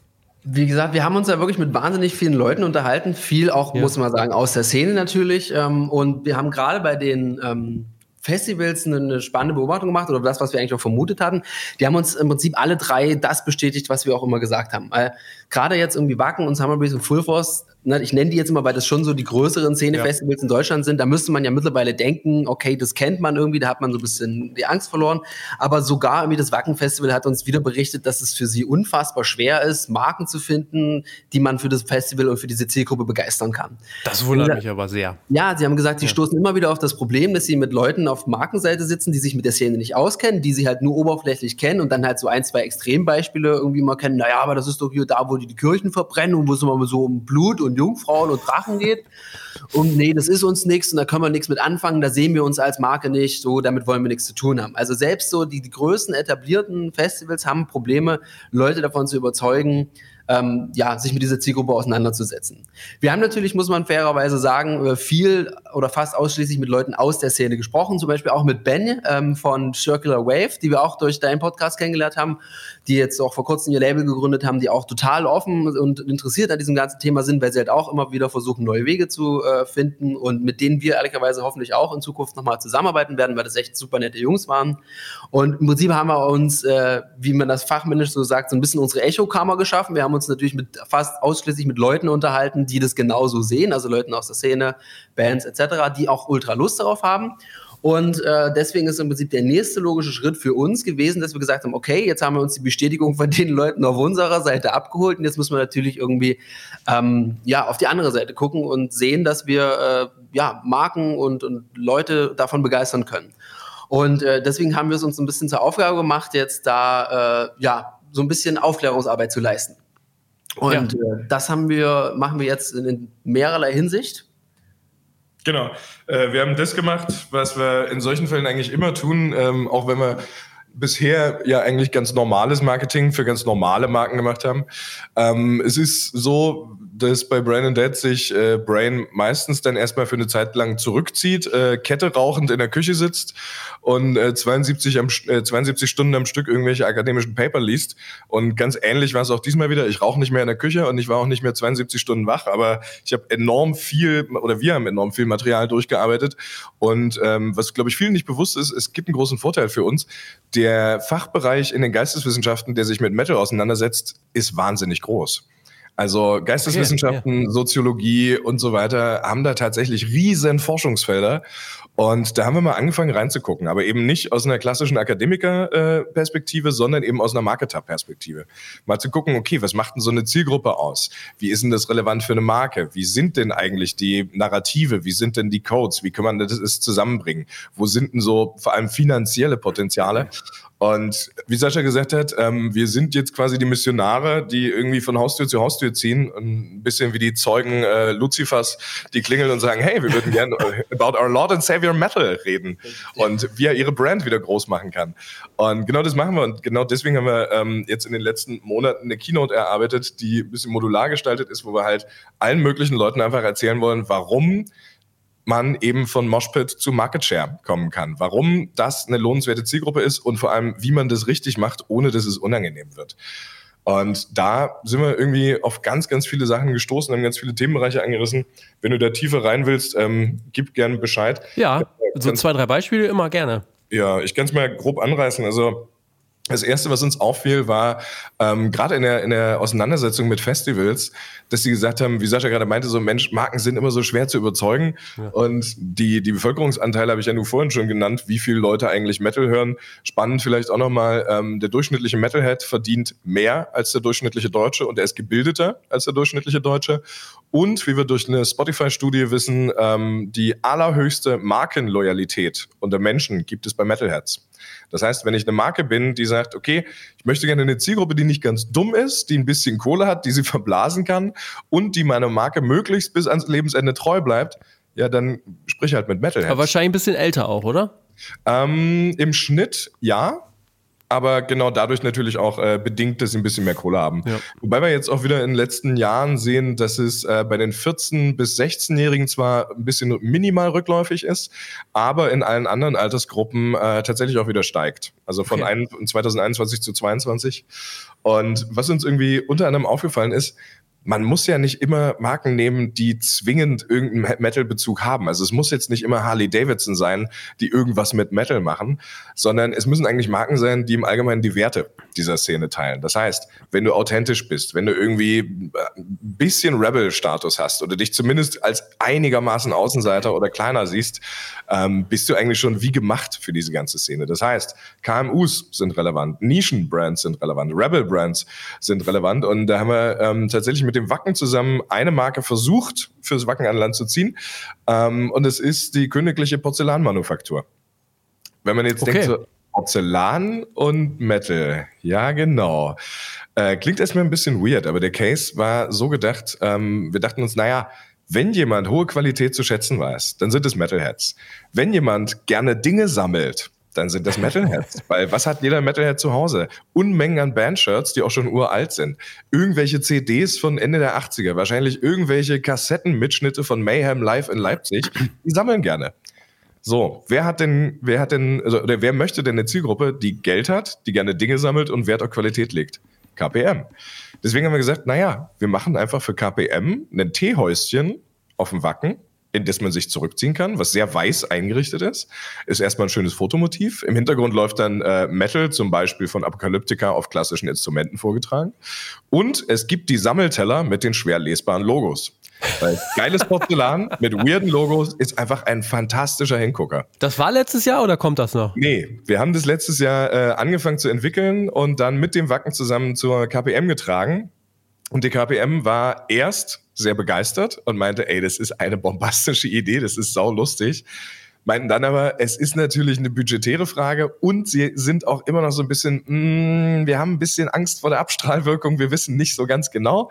Wie gesagt, wir haben uns ja wirklich mit wahnsinnig vielen Leuten unterhalten. Viel auch, ja. muss man sagen, aus der Szene natürlich. Ähm, und wir haben gerade bei den ähm, Festivals eine, spannende Beobachtung gemacht oder das, was wir eigentlich auch vermutet hatten. Die haben uns im Prinzip alle drei das bestätigt, was wir auch immer gesagt haben. Äh, gerade jetzt irgendwie Wacken und Summer Breeze und Full Force ich nenne die jetzt immer, weil das schon so die größeren Szenefestivals ja. in Deutschland sind. Da müsste man ja mittlerweile denken, okay, das kennt man irgendwie, da hat man so ein bisschen die Angst verloren. Aber sogar irgendwie das Wacken-Festival hat uns wieder berichtet, dass es für sie unfassbar schwer ist, Marken zu finden, die man für das Festival und für diese Zielgruppe begeistern kann. Das wundert gesagt, mich aber sehr. Ja, sie haben gesagt, sie ja. stoßen immer wieder auf das Problem, dass sie mit Leuten auf Markenseite sitzen, die sich mit der Szene nicht auskennen, die sie halt nur oberflächlich kennen und dann halt so ein, zwei Extrembeispiele irgendwie mal kennen. Naja, aber das ist doch hier da, wo die die Kirchen verbrennen und wo es immer so um Blut und und Jungfrauen und Drachen geht. Und nee, das ist uns nichts und da können wir nichts mit anfangen, da sehen wir uns als Marke nicht, so damit wollen wir nichts zu tun haben. Also selbst so die, die größten etablierten Festivals haben Probleme, Leute davon zu überzeugen, ähm, ja, sich mit dieser Zielgruppe auseinanderzusetzen. Wir haben natürlich, muss man fairerweise sagen, äh, viel oder fast ausschließlich mit Leuten aus der Szene gesprochen, zum Beispiel auch mit Ben ähm, von Circular Wave, die wir auch durch deinen Podcast kennengelernt haben, die jetzt auch vor kurzem ihr Label gegründet haben, die auch total offen und interessiert an diesem ganzen Thema sind, weil sie halt auch immer wieder versuchen, neue Wege zu äh, finden und mit denen wir ehrlicherweise hoffentlich auch in Zukunft nochmal zusammenarbeiten werden, weil das echt super nette Jungs waren. Und im Prinzip haben wir uns, äh, wie man das fachmännisch so sagt, so ein bisschen unsere Echo-Kammer geschaffen. Wir haben uns natürlich mit fast ausschließlich mit Leuten unterhalten, die das genauso sehen, also Leuten aus der Szene, Bands etc., die auch ultra Lust darauf haben. Und äh, deswegen ist im Prinzip der nächste logische Schritt für uns gewesen, dass wir gesagt haben, okay, jetzt haben wir uns die Bestätigung von den Leuten auf unserer Seite abgeholt und jetzt müssen wir natürlich irgendwie ähm, ja auf die andere Seite gucken und sehen, dass wir äh, ja Marken und, und Leute davon begeistern können. Und äh, deswegen haben wir es uns ein bisschen zur Aufgabe gemacht, jetzt da äh, ja so ein bisschen Aufklärungsarbeit zu leisten. Und ja. äh, das haben wir, machen wir jetzt in, in mehrerlei Hinsicht. Genau. Äh, wir haben das gemacht, was wir in solchen Fällen eigentlich immer tun, ähm, auch wenn wir bisher ja eigentlich ganz normales Marketing für ganz normale Marken gemacht haben. Ähm, es ist so, dass bei Brain and Dead sich äh, Brain meistens dann erstmal für eine Zeit lang zurückzieht, äh, Kette rauchend in der Küche sitzt und äh, 72, am, äh, 72 Stunden am Stück irgendwelche akademischen Paper liest. Und ganz ähnlich war es auch diesmal wieder. Ich rauche nicht mehr in der Küche und ich war auch nicht mehr 72 Stunden wach, aber ich habe enorm viel oder wir haben enorm viel Material durchgearbeitet. Und ähm, was, glaube ich, vielen nicht bewusst ist, es gibt einen großen Vorteil für uns. Der Fachbereich in den Geisteswissenschaften, der sich mit Metal auseinandersetzt, ist wahnsinnig groß. Also Geisteswissenschaften, okay, ja. Soziologie und so weiter haben da tatsächlich riesen Forschungsfelder. Und da haben wir mal angefangen reinzugucken, aber eben nicht aus einer klassischen Akademiker-Perspektive, sondern eben aus einer Marketer-Perspektive. Mal zu gucken, okay, was macht denn so eine Zielgruppe aus? Wie ist denn das relevant für eine Marke? Wie sind denn eigentlich die Narrative? Wie sind denn die Codes? Wie kann man das zusammenbringen? Wo sind denn so vor allem finanzielle Potenziale? Und wie Sascha gesagt hat, ähm, wir sind jetzt quasi die Missionare, die irgendwie von Haustür zu Haustür ziehen. Ein bisschen wie die Zeugen äh, Luzifers, die klingeln und sagen, hey, wir würden gerne about our Lord and Savior Metal reden und wie er ihre Brand wieder groß machen kann. Und genau das machen wir. Und genau deswegen haben wir ähm, jetzt in den letzten Monaten eine Keynote erarbeitet, die ein bisschen modular gestaltet ist, wo wir halt allen möglichen Leuten einfach erzählen wollen, warum man eben von Moshpit zu Market Share kommen kann. Warum das eine lohnenswerte Zielgruppe ist und vor allem, wie man das richtig macht, ohne dass es unangenehm wird. Und da sind wir irgendwie auf ganz, ganz viele Sachen gestoßen, haben ganz viele Themenbereiche angerissen. Wenn du da tiefer rein willst, ähm, gib gerne Bescheid. Ja, so zwei, drei Beispiele immer gerne. Ja, ich kann es mal grob anreißen. Also das erste, was uns auffiel, war ähm, gerade in der, in der Auseinandersetzung mit Festivals, dass sie gesagt haben, wie Sascha gerade meinte, so Mensch, Marken sind immer so schwer zu überzeugen. Ja. Und die, die Bevölkerungsanteile habe ich ja nur vorhin schon genannt, wie viele Leute eigentlich Metal hören. Spannend vielleicht auch nochmal, ähm, der durchschnittliche Metalhead verdient mehr als der durchschnittliche Deutsche und er ist gebildeter als der durchschnittliche Deutsche. Und wie wir durch eine Spotify-Studie wissen, ähm, die allerhöchste Markenloyalität unter Menschen gibt es bei Metalheads. Das heißt, wenn ich eine Marke bin, die sagt, okay, ich möchte gerne eine Zielgruppe, die nicht ganz dumm ist, die ein bisschen Kohle hat, die sie verblasen kann und die meiner Marke möglichst bis ans Lebensende treu bleibt, ja, dann sprich halt mit Metalheads. Aber wahrscheinlich ein bisschen älter auch, oder? Ähm, Im Schnitt ja. Aber genau dadurch natürlich auch äh, bedingt, dass sie ein bisschen mehr Kohle haben. Ja. Wobei wir jetzt auch wieder in den letzten Jahren sehen, dass es äh, bei den 14- bis 16-Jährigen zwar ein bisschen minimal rückläufig ist, aber in allen anderen Altersgruppen äh, tatsächlich auch wieder steigt. Also von okay. ein, 2021 zu 2022. Und was uns irgendwie unter anderem aufgefallen ist, man muss ja nicht immer Marken nehmen, die zwingend irgendeinen Metal-Bezug haben. Also es muss jetzt nicht immer Harley Davidson sein, die irgendwas mit Metal machen, sondern es müssen eigentlich Marken sein, die im Allgemeinen die Werte dieser Szene teilen. Das heißt, wenn du authentisch bist, wenn du irgendwie ein äh, bisschen Rebel-Status hast oder dich zumindest als einigermaßen Außenseiter oder kleiner siehst, ähm, bist du eigentlich schon wie gemacht für diese ganze Szene. Das heißt, KMUs sind relevant, Nischen-Brands sind relevant, Rebel-Brands sind relevant und da haben wir ähm, tatsächlich mit mit dem Wacken zusammen eine Marke versucht, fürs Wacken an Land zu ziehen. Ähm, und es ist die Königliche Porzellanmanufaktur. Wenn man jetzt okay. denkt, so, Porzellan und Metal. Ja, genau. Äh, klingt erstmal ein bisschen weird, aber der Case war so gedacht, ähm, wir dachten uns, naja, wenn jemand hohe Qualität zu schätzen weiß, dann sind es Metalheads. Wenn jemand gerne Dinge sammelt, dann sind das Metalheads. Weil was hat jeder Metalhead zu Hause? Unmengen an Bandshirts, die auch schon uralt sind. Irgendwelche CDs von Ende der 80er, wahrscheinlich irgendwelche Kassettenmitschnitte von Mayhem Live in Leipzig. Die sammeln gerne. So, wer hat denn, wer hat denn, also, oder wer möchte denn eine Zielgruppe, die Geld hat, die gerne Dinge sammelt und Wert auf Qualität legt? KPM. Deswegen haben wir gesagt, naja, wir machen einfach für KPM ein Teehäuschen auf dem Wacken in das man sich zurückziehen kann, was sehr weiß eingerichtet ist. Ist erstmal ein schönes Fotomotiv. Im Hintergrund läuft dann äh, Metal, zum Beispiel von Apokalyptica auf klassischen Instrumenten vorgetragen. Und es gibt die Sammelteller mit den schwer lesbaren Logos. Weil geiles Porzellan mit weirden Logos ist einfach ein fantastischer Hingucker. Das war letztes Jahr oder kommt das noch? Nee, wir haben das letztes Jahr äh, angefangen zu entwickeln und dann mit dem Wacken zusammen zur KPM getragen. Und die KPM war erst sehr begeistert und meinte, ey, das ist eine bombastische Idee, das ist sau lustig. Meinten dann aber, es ist natürlich eine budgetäre Frage und sie sind auch immer noch so ein bisschen, mm, wir haben ein bisschen Angst vor der Abstrahlwirkung, wir wissen nicht so ganz genau,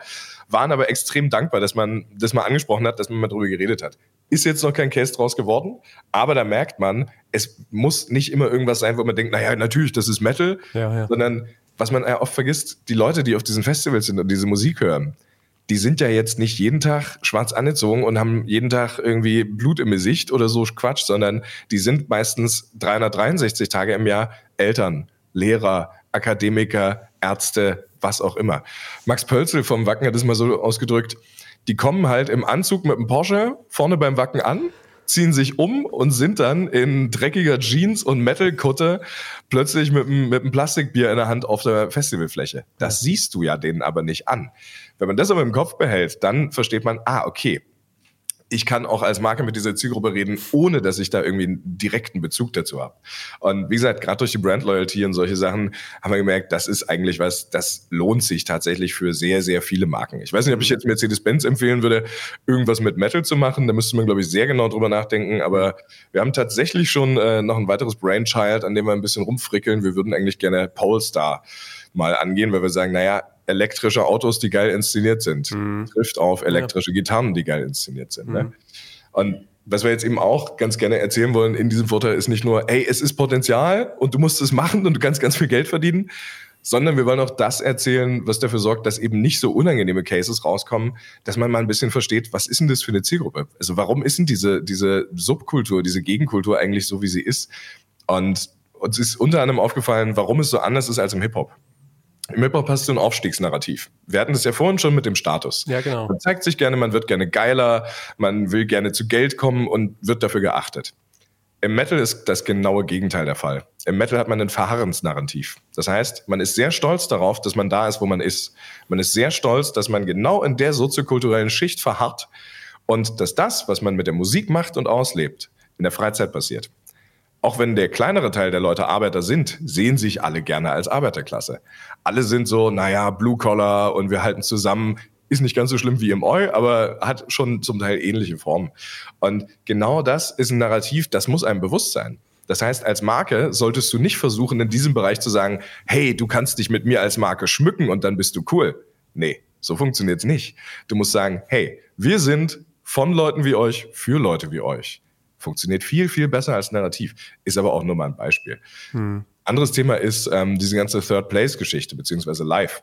waren aber extrem dankbar, dass man das mal angesprochen hat, dass man mal drüber geredet hat. Ist jetzt noch kein Case draus geworden, aber da merkt man, es muss nicht immer irgendwas sein, wo man denkt, naja, natürlich, das ist Metal, ja, ja. sondern was man oft vergisst, die Leute, die auf diesen Festivals sind und diese Musik hören, die sind ja jetzt nicht jeden Tag schwarz angezogen und haben jeden Tag irgendwie Blut im Gesicht oder so Quatsch, sondern die sind meistens 363 Tage im Jahr Eltern, Lehrer, Akademiker, Ärzte, was auch immer. Max Pölzel vom Wacken hat es mal so ausgedrückt, die kommen halt im Anzug mit dem Porsche vorne beim Wacken an, ziehen sich um und sind dann in dreckiger Jeans und Metal-Kutte plötzlich mit, mit einem Plastikbier in der Hand auf der Festivalfläche. Das siehst du ja denen aber nicht an. Wenn man das aber im Kopf behält, dann versteht man, ah, okay, ich kann auch als Marke mit dieser Zielgruppe reden, ohne dass ich da irgendwie einen direkten Bezug dazu habe. Und wie gesagt, gerade durch die Brand Loyalty und solche Sachen haben wir gemerkt, das ist eigentlich was, das lohnt sich tatsächlich für sehr, sehr viele Marken. Ich weiß nicht, ob ich jetzt Mercedes-Benz empfehlen würde, irgendwas mit Metal zu machen. Da müsste man, glaube ich, sehr genau drüber nachdenken. Aber wir haben tatsächlich schon äh, noch ein weiteres Brainchild, an dem wir ein bisschen rumfrickeln. Wir würden eigentlich gerne Polestar mal angehen, weil wir sagen, naja, elektrische Autos, die geil inszeniert sind. Mhm. Trifft auf elektrische. Gitarren, die geil inszeniert sind. Ne? Mhm. Ne? Und was wir jetzt eben auch ganz gerne erzählen wollen in diesem Vorteil ist nicht nur, hey, es ist Potenzial und du musst es machen und du kannst ganz viel Geld verdienen, sondern wir wollen auch das erzählen, was dafür sorgt, dass eben nicht so unangenehme Cases rauskommen, dass man mal ein bisschen versteht, was ist denn das für eine Zielgruppe? Also warum ist denn diese, diese Subkultur, diese Gegenkultur eigentlich so, wie sie ist? Und uns ist unter anderem aufgefallen, warum es so anders ist als im Hip-Hop. Im Hip-Hop hast du ein Aufstiegsnarrativ. Wir hatten das ja vorhin schon mit dem Status. Ja, genau. Man zeigt sich gerne, man wird gerne geiler, man will gerne zu Geld kommen und wird dafür geachtet. Im Metal ist das genaue Gegenteil der Fall. Im Metal hat man ein Verharrensnarrativ. Das heißt, man ist sehr stolz darauf, dass man da ist, wo man ist. Man ist sehr stolz, dass man genau in der soziokulturellen Schicht verharrt und dass das, was man mit der Musik macht und auslebt, in der Freizeit passiert auch wenn der kleinere Teil der Leute Arbeiter sind, sehen sich alle gerne als Arbeiterklasse. Alle sind so, naja, Blue Collar und wir halten zusammen. Ist nicht ganz so schlimm wie im Eu, aber hat schon zum Teil ähnliche Formen. Und genau das ist ein Narrativ, das muss einem bewusst sein. Das heißt, als Marke solltest du nicht versuchen, in diesem Bereich zu sagen, hey, du kannst dich mit mir als Marke schmücken und dann bist du cool. Nee, so funktioniert es nicht. Du musst sagen, hey, wir sind von Leuten wie euch für Leute wie euch Funktioniert viel, viel besser als Narrativ. Ist aber auch nur mal ein Beispiel. Hm. Anderes Thema ist ähm, diese ganze Third-Place-Geschichte, beziehungsweise Live.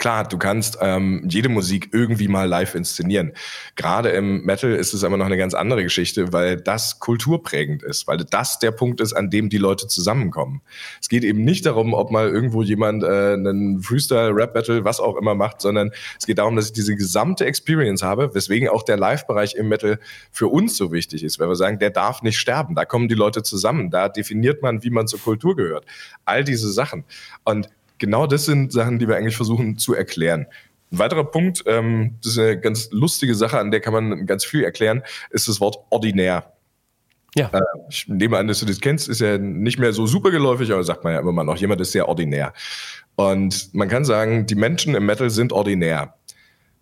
Klar, du kannst ähm, jede Musik irgendwie mal live inszenieren. Gerade im Metal ist es aber noch eine ganz andere Geschichte, weil das kulturprägend ist, weil das der Punkt ist, an dem die Leute zusammenkommen. Es geht eben nicht darum, ob mal irgendwo jemand äh, einen Freestyle, Rap-Battle, was auch immer macht, sondern es geht darum, dass ich diese gesamte Experience habe, weswegen auch der Live-Bereich im Metal für uns so wichtig ist, weil wir sagen, der darf nicht sterben. Da kommen die Leute zusammen, da definiert man, wie man zur Kultur gehört. All diese Sachen. Und genau das sind Sachen, die wir eigentlich versuchen zu erklären. Ein weiterer Punkt, ähm, das ist eine ganz lustige Sache, an der kann man ganz viel erklären, ist das Wort ordinär. Ja. Äh, ich nehme an, dass du das kennst, ist ja nicht mehr so super geläufig, aber sagt man ja immer mal noch, jemand ist sehr ordinär. Und man kann sagen, die Menschen im Metal sind ordinär.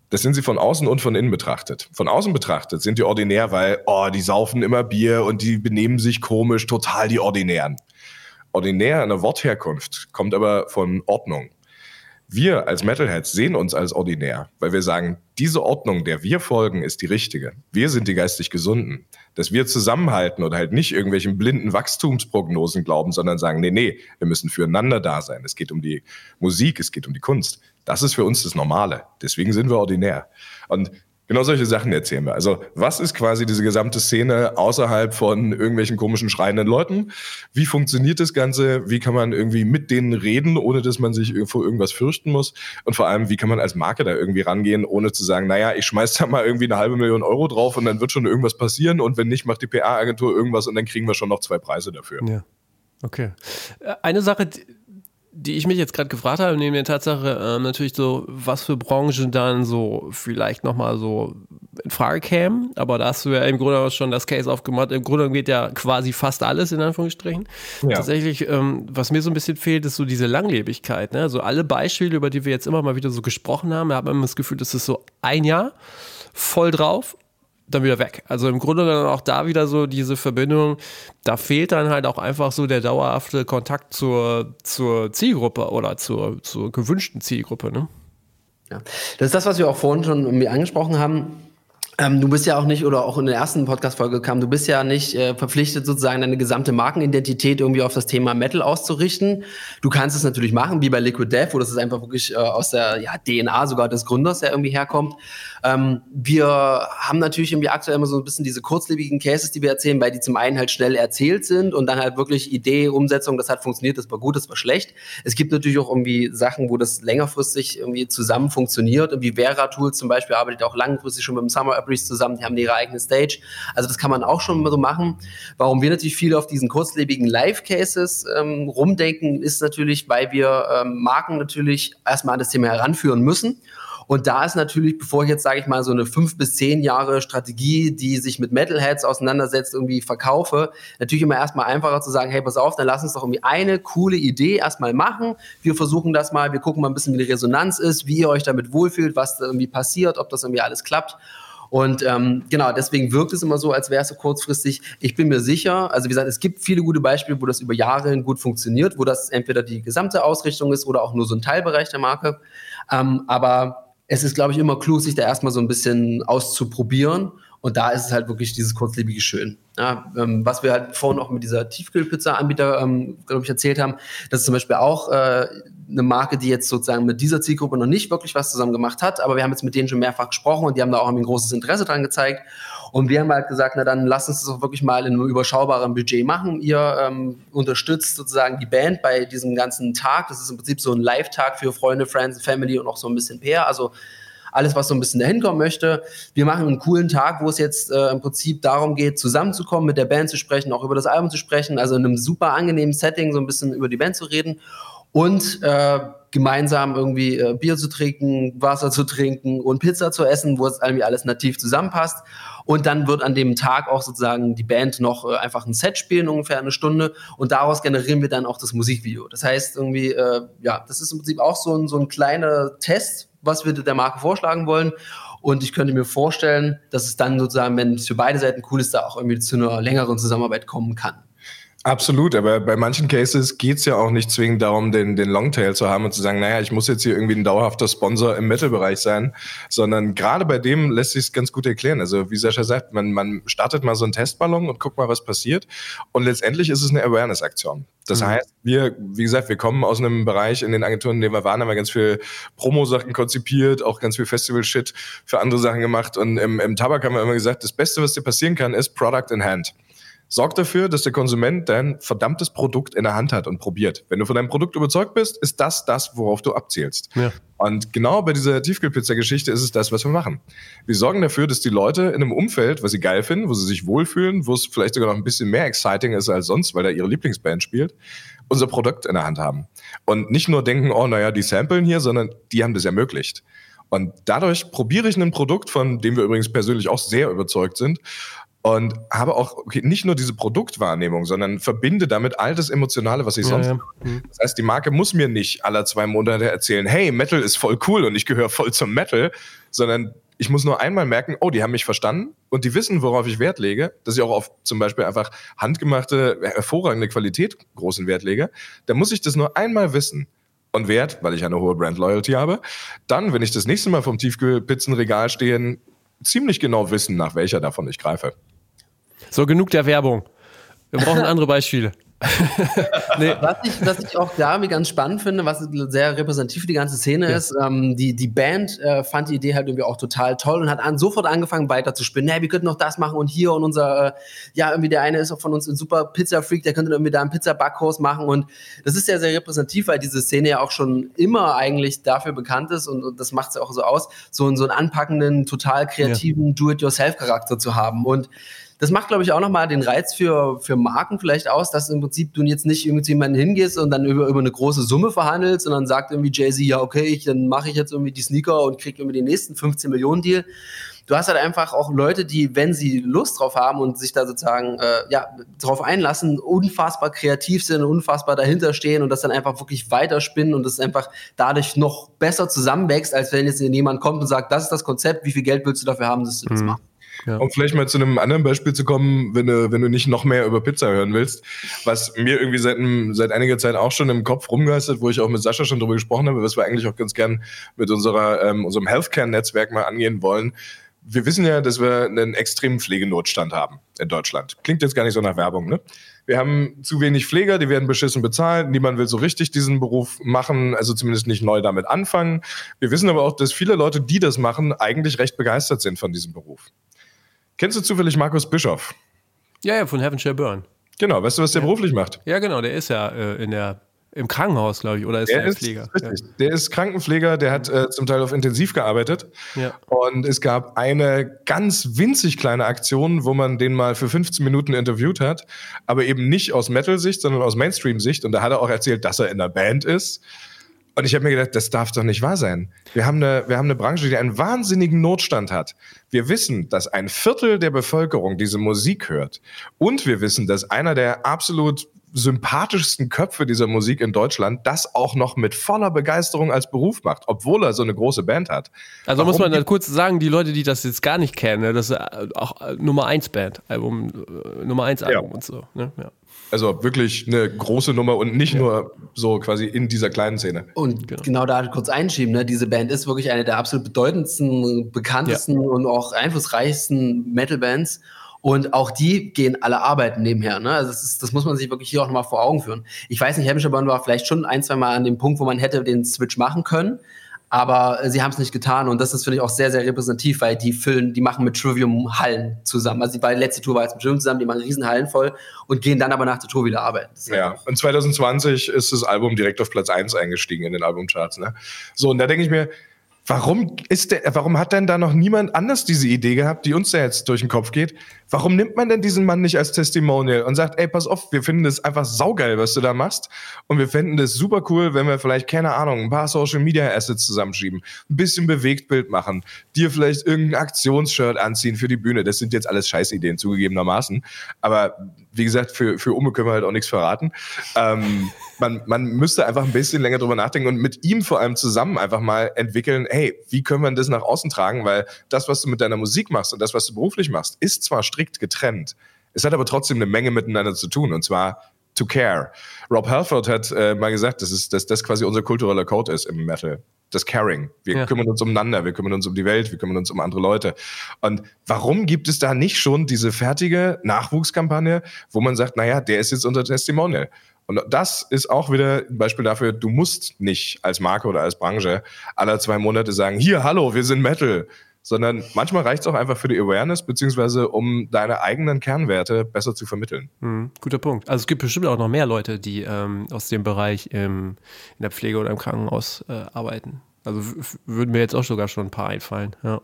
Das sind sie von außen und von innen betrachtet. Von außen betrachtet sind die ordinär, weil, oh, die saufen immer Bier und die benehmen sich komisch, total die Ordinären. Ordinär in der Wortherkunft kommt aber von Ordnung. Wir als Metalheads sehen uns als ordinär, weil wir sagen, diese Ordnung, der wir folgen, ist die richtige. Wir sind die geistig Gesunden. Dass wir zusammenhalten oder halt nicht irgendwelchen blinden Wachstumsprognosen glauben, sondern sagen, nee, nee, wir müssen füreinander da sein. Es geht um die Musik, es geht um die Kunst. Das ist für uns das Normale. Deswegen sind wir ordinär. Und Genau solche Sachen erzählen wir. Also was ist quasi diese gesamte Szene außerhalb von irgendwelchen komischen schreienden Leuten? Wie funktioniert das Ganze? Wie kann man irgendwie mit denen reden, ohne dass man sich vor irgendwas fürchten muss? Und vor allem, wie kann man als Marke da irgendwie rangehen, ohne zu sagen, naja, ich schmeiß da mal irgendwie eine halbe Million Euro drauf und dann wird schon irgendwas passieren und wenn nicht, macht die PR-Agentur irgendwas und dann kriegen wir schon noch zwei Preise dafür. Ja. Okay. Äh, eine Sache, die ich mich jetzt gerade gefragt habe, neben der Tatsache äh, natürlich so, was für Branchen dann so vielleicht nochmal so in Frage kämen. Aber da hast du ja im Grunde auch schon das Case aufgemacht. Im Grunde geht ja quasi fast alles in Anführungsstrichen. Ja. Tatsächlich, ähm, was mir so ein bisschen fehlt, ist so diese Langlebigkeit. Ne? Also alle Beispiele, über die wir jetzt immer mal wieder so gesprochen haben, haben immer das Gefühl, das ist so ein Jahr voll drauf dann wieder weg. Also im Grunde dann auch da wieder so diese Verbindung, da fehlt dann halt auch einfach so der dauerhafte Kontakt zur, zur Zielgruppe oder zur, zur gewünschten Zielgruppe. Ne? Ja, das ist das, was wir auch vorhin schon irgendwie angesprochen haben ähm, du bist ja auch nicht, oder auch in der ersten Podcast-Folge kam, du bist ja nicht äh, verpflichtet, sozusagen deine gesamte Markenidentität irgendwie auf das Thema Metal auszurichten. Du kannst es natürlich machen, wie bei Liquid Death, wo das ist einfach wirklich äh, aus der ja, DNA sogar des Gründers, der irgendwie herkommt. Ähm, wir haben natürlich irgendwie aktuell immer so ein bisschen diese kurzlebigen Cases, die wir erzählen, weil die zum einen halt schnell erzählt sind und dann halt wirklich Idee, Umsetzung, das hat funktioniert, das war gut, das war schlecht. Es gibt natürlich auch irgendwie Sachen, wo das längerfristig irgendwie zusammen funktioniert. Irgendwie Vera Tools zum Beispiel arbeitet auch langfristig schon mit dem Summer Libraries zusammen, die haben ihre eigene Stage. Also das kann man auch schon so machen. Warum wir natürlich viel auf diesen kurzlebigen Live-Cases ähm, rumdenken, ist natürlich, weil wir ähm, Marken natürlich erstmal an das Thema heranführen müssen. Und da ist natürlich, bevor ich jetzt, sage ich mal, so eine fünf bis zehn Jahre Strategie, die sich mit Metalheads auseinandersetzt, irgendwie verkaufe, natürlich immer erstmal einfacher zu sagen, hey, pass auf, dann lass uns doch irgendwie eine coole Idee erstmal machen. Wir versuchen das mal, wir gucken mal ein bisschen, wie die Resonanz ist, wie ihr euch damit wohlfühlt, was da irgendwie passiert, ob das irgendwie alles klappt. Und ähm, genau, deswegen wirkt es immer so, als wäre es so kurzfristig. Ich bin mir sicher, also wie gesagt, es gibt viele gute Beispiele, wo das über Jahre hin gut funktioniert, wo das entweder die gesamte Ausrichtung ist oder auch nur so ein Teilbereich der Marke. Ähm, aber es ist, glaube ich, immer klug, sich da erstmal so ein bisschen auszuprobieren. Und da ist es halt wirklich dieses kurzlebige Schön. Ja, ähm, was wir halt vorhin auch mit dieser Tiefkühlpizza-Anbieter, ähm, glaube ich, erzählt haben, das ist zum Beispiel auch äh, eine Marke, die jetzt sozusagen mit dieser Zielgruppe noch nicht wirklich was zusammen gemacht hat, aber wir haben jetzt mit denen schon mehrfach gesprochen und die haben da auch ein großes Interesse dran gezeigt. Und wir haben halt gesagt, na dann lasst uns das auch wirklich mal in einem überschaubaren Budget machen. Ihr ähm, unterstützt sozusagen die Band bei diesem ganzen Tag. Das ist im Prinzip so ein Live-Tag für Freunde, Friends, Family und auch so ein bisschen PR. Also alles, was so ein bisschen dahin kommen möchte. Wir machen einen coolen Tag, wo es jetzt äh, im Prinzip darum geht, zusammenzukommen, mit der Band zu sprechen, auch über das Album zu sprechen, also in einem super angenehmen Setting so ein bisschen über die Band zu reden und äh, gemeinsam irgendwie äh, Bier zu trinken, Wasser zu trinken und Pizza zu essen, wo es irgendwie alles nativ zusammenpasst. Und dann wird an dem Tag auch sozusagen die Band noch äh, einfach ein Set spielen, ungefähr eine Stunde. Und daraus generieren wir dann auch das Musikvideo. Das heißt irgendwie, äh, ja, das ist im Prinzip auch so ein, so ein kleiner Test, was wir der Marke vorschlagen wollen. Und ich könnte mir vorstellen, dass es dann sozusagen, wenn es für beide Seiten cool ist, da auch irgendwie zu einer längeren Zusammenarbeit kommen kann. Absolut, aber bei manchen Cases geht's ja auch nicht zwingend darum, den, den Longtail zu haben und zu sagen, naja, ich muss jetzt hier irgendwie ein dauerhafter Sponsor im Metal-Bereich sein, sondern gerade bei dem lässt sich ganz gut erklären. Also wie Sascha sagt, man, man startet mal so einen Testballon und guckt mal, was passiert und letztendlich ist es eine Awareness-Aktion. Das mhm. heißt, wir, wie gesagt, wir kommen aus einem Bereich in den Agenturen, in dem wir waren, haben wir ganz viel Promo-Sachen konzipiert, auch ganz viel Festival-Shit für andere Sachen gemacht und im, im Tabak haben wir immer gesagt, das Beste, was dir passieren kann, ist Product in Hand. Sorg dafür, dass der Konsument dein verdammtes Produkt in der Hand hat und probiert. Wenn du von deinem Produkt überzeugt bist, ist das das, worauf du abzielst. Ja. Und genau bei dieser Tiefkühlpizza-Geschichte ist es das, was wir machen. Wir sorgen dafür, dass die Leute in einem Umfeld, was sie geil finden, wo sie sich wohlfühlen, wo es vielleicht sogar noch ein bisschen mehr exciting ist als sonst, weil da ihre Lieblingsband spielt, unser Produkt in der Hand haben. Und nicht nur denken, oh, naja, die samplen hier, sondern die haben das ermöglicht. Und dadurch probiere ich ein Produkt, von dem wir übrigens persönlich auch sehr überzeugt sind, und habe auch okay, nicht nur diese Produktwahrnehmung, sondern verbinde damit all das Emotionale, was ich sonst. Ja, ja. Mhm. Das heißt, die Marke muss mir nicht alle zwei Monate erzählen, hey, Metal ist voll cool und ich gehöre voll zum Metal, sondern ich muss nur einmal merken, oh, die haben mich verstanden und die wissen, worauf ich Wert lege, dass ich auch auf zum Beispiel einfach handgemachte, hervorragende Qualität großen Wert lege. Da muss ich das nur einmal wissen und Wert, weil ich eine hohe Brand Loyalty habe. Dann, wenn ich das nächste Mal vom Tiefkühlpizzenregal stehe, ziemlich genau wissen, nach welcher davon ich greife. So, genug der Werbung. Wir brauchen andere Beispiele. Nee. was, ich, was ich auch da ganz spannend finde, was sehr repräsentativ für die ganze Szene ja. ist, ähm, die, die Band äh, fand die Idee halt irgendwie auch total toll und hat an, sofort angefangen weiter zu spinnen. Hey, wir könnten noch das machen und hier und unser, äh, ja, irgendwie der eine ist auch von uns ein super Pizza-Freak, der könnte irgendwie da einen Pizza-Backhaus machen und das ist ja sehr repräsentativ, weil diese Szene ja auch schon immer eigentlich dafür bekannt ist und, und das macht es auch so aus, so, so einen anpackenden, total kreativen ja. Do-it-yourself-Charakter zu haben und das macht, glaube ich, auch nochmal den Reiz für, für Marken vielleicht aus, dass im Prinzip du jetzt nicht irgendwie zu jemandem hingehst und dann über, über eine große Summe verhandelst, sondern sagt irgendwie Jay-Z, ja, okay, ich, dann mache ich jetzt irgendwie die Sneaker und kriege irgendwie den nächsten 15 Millionen Deal. Du hast halt einfach auch Leute, die, wenn sie Lust drauf haben und sich da sozusagen äh, ja, drauf einlassen, unfassbar kreativ sind, unfassbar dahinter stehen und das dann einfach wirklich weiterspinnen und das einfach dadurch noch besser zusammenwächst, als wenn jetzt jemand kommt und sagt, das ist das Konzept, wie viel Geld willst du dafür haben, dass du das mhm. machst. Ja. Um vielleicht mal zu einem anderen Beispiel zu kommen, wenn du, wenn du nicht noch mehr über Pizza hören willst, was mir irgendwie seit, seit einiger Zeit auch schon im Kopf rumgeistert, wo ich auch mit Sascha schon drüber gesprochen habe, was wir eigentlich auch ganz gern mit unserer, ähm, unserem Healthcare-Netzwerk mal angehen wollen. Wir wissen ja, dass wir einen extremen Pflegenotstand haben in Deutschland. Klingt jetzt gar nicht so nach Werbung, ne? Wir haben zu wenig Pfleger, die werden beschissen bezahlt. Niemand will so richtig diesen Beruf machen, also zumindest nicht neu damit anfangen. Wir wissen aber auch, dass viele Leute, die das machen, eigentlich recht begeistert sind von diesem Beruf. Kennst du zufällig Markus Bischoff? Ja, ja, von Heaven Shall Burn. Genau, weißt du, was der ja. beruflich macht? Ja, genau, der ist ja äh, in der im Krankenhaus, glaube ich, oder ist der, der ist, Pfleger? Richtig. Ja. Der ist Krankenpfleger, der hat äh, zum Teil auf Intensiv gearbeitet. Ja. Und es gab eine ganz winzig kleine Aktion, wo man den mal für 15 Minuten interviewt hat, aber eben nicht aus Metal-Sicht, sondern aus Mainstream-Sicht. Und da hat er auch erzählt, dass er in der Band ist und ich habe mir gedacht, das darf doch nicht wahr sein. Wir haben, eine, wir haben eine Branche, die einen wahnsinnigen Notstand hat. Wir wissen, dass ein Viertel der Bevölkerung diese Musik hört. Und wir wissen, dass einer der absolut sympathischsten Köpfe dieser Musik in Deutschland das auch noch mit voller Begeisterung als Beruf macht, obwohl er so eine große Band hat. Also Warum muss man dann kurz sagen, die Leute, die das jetzt gar nicht kennen, ne, das ist auch Nummer 1 Band, Album, äh, Nummer 1 Album ja. und so. Ne? Ja. Also wirklich eine große Nummer und nicht ja. nur so quasi in dieser kleinen Szene. Und genau, genau da kurz einschieben, ne? diese Band ist wirklich eine der absolut bedeutendsten, bekanntesten ja. und auch einflussreichsten Metal-Bands. Und auch die gehen alle arbeiten nebenher. Ne? Also das, ist, das muss man sich wirklich hier auch nochmal vor Augen führen. Ich weiß nicht, Hemmischer Band war vielleicht schon ein, zwei Mal an dem Punkt, wo man hätte den Switch machen können aber äh, sie haben es nicht getan und das ist finde ich auch sehr sehr repräsentativ, weil die füllen, die machen mit Trivium Hallen zusammen. Also die letzte Tour war jetzt mit Trivium zusammen, die machen riesen Hallen voll und gehen dann aber nach der Tour wieder arbeiten. Ja, und 2020 ist das Album direkt auf Platz 1 eingestiegen in den Albumcharts, ne? So und da denke ich mir, Warum ist der, warum hat denn da noch niemand anders diese Idee gehabt, die uns da jetzt durch den Kopf geht? Warum nimmt man denn diesen Mann nicht als Testimonial und sagt, ey, pass auf, wir finden das einfach saugeil, was du da machst. Und wir finden das super cool, wenn wir vielleicht, keine Ahnung, ein paar Social Media Assets zusammenschieben, ein bisschen Bewegtbild machen, dir vielleicht irgendein Aktionsshirt anziehen für die Bühne. Das sind jetzt alles Scheißideen, zugegebenermaßen. Aber wie gesagt, für, für Ume können wir halt auch nichts verraten. Ähm, man, man müsste einfach ein bisschen länger drüber nachdenken und mit ihm vor allem zusammen einfach mal entwickeln, hey, wie können wir das nach außen tragen? Weil das, was du mit deiner Musik machst und das, was du beruflich machst, ist zwar strikt getrennt, Es hat aber trotzdem eine Menge miteinander zu tun und zwar to care. Rob Halford hat äh, mal gesagt, dass, es, dass das quasi unser kultureller Code ist im Metal. Das Caring. Wir ja. kümmern uns umeinander, wir kümmern uns um die Welt, wir kümmern uns um andere Leute. Und warum gibt es da nicht schon diese fertige Nachwuchskampagne, wo man sagt, naja, der ist jetzt unser Testimonial? Und das ist auch wieder ein Beispiel dafür, du musst nicht als Marke oder als Branche alle zwei Monate sagen, hier, hallo, wir sind Metal sondern manchmal reicht es auch einfach für die Awareness, beziehungsweise um deine eigenen Kernwerte besser zu vermitteln. Mhm, guter Punkt. Also es gibt bestimmt auch noch mehr Leute, die ähm, aus dem Bereich im, in der Pflege oder im Krankenhaus äh, arbeiten. Also würden mir jetzt auch sogar schon ein paar einfallen, ja.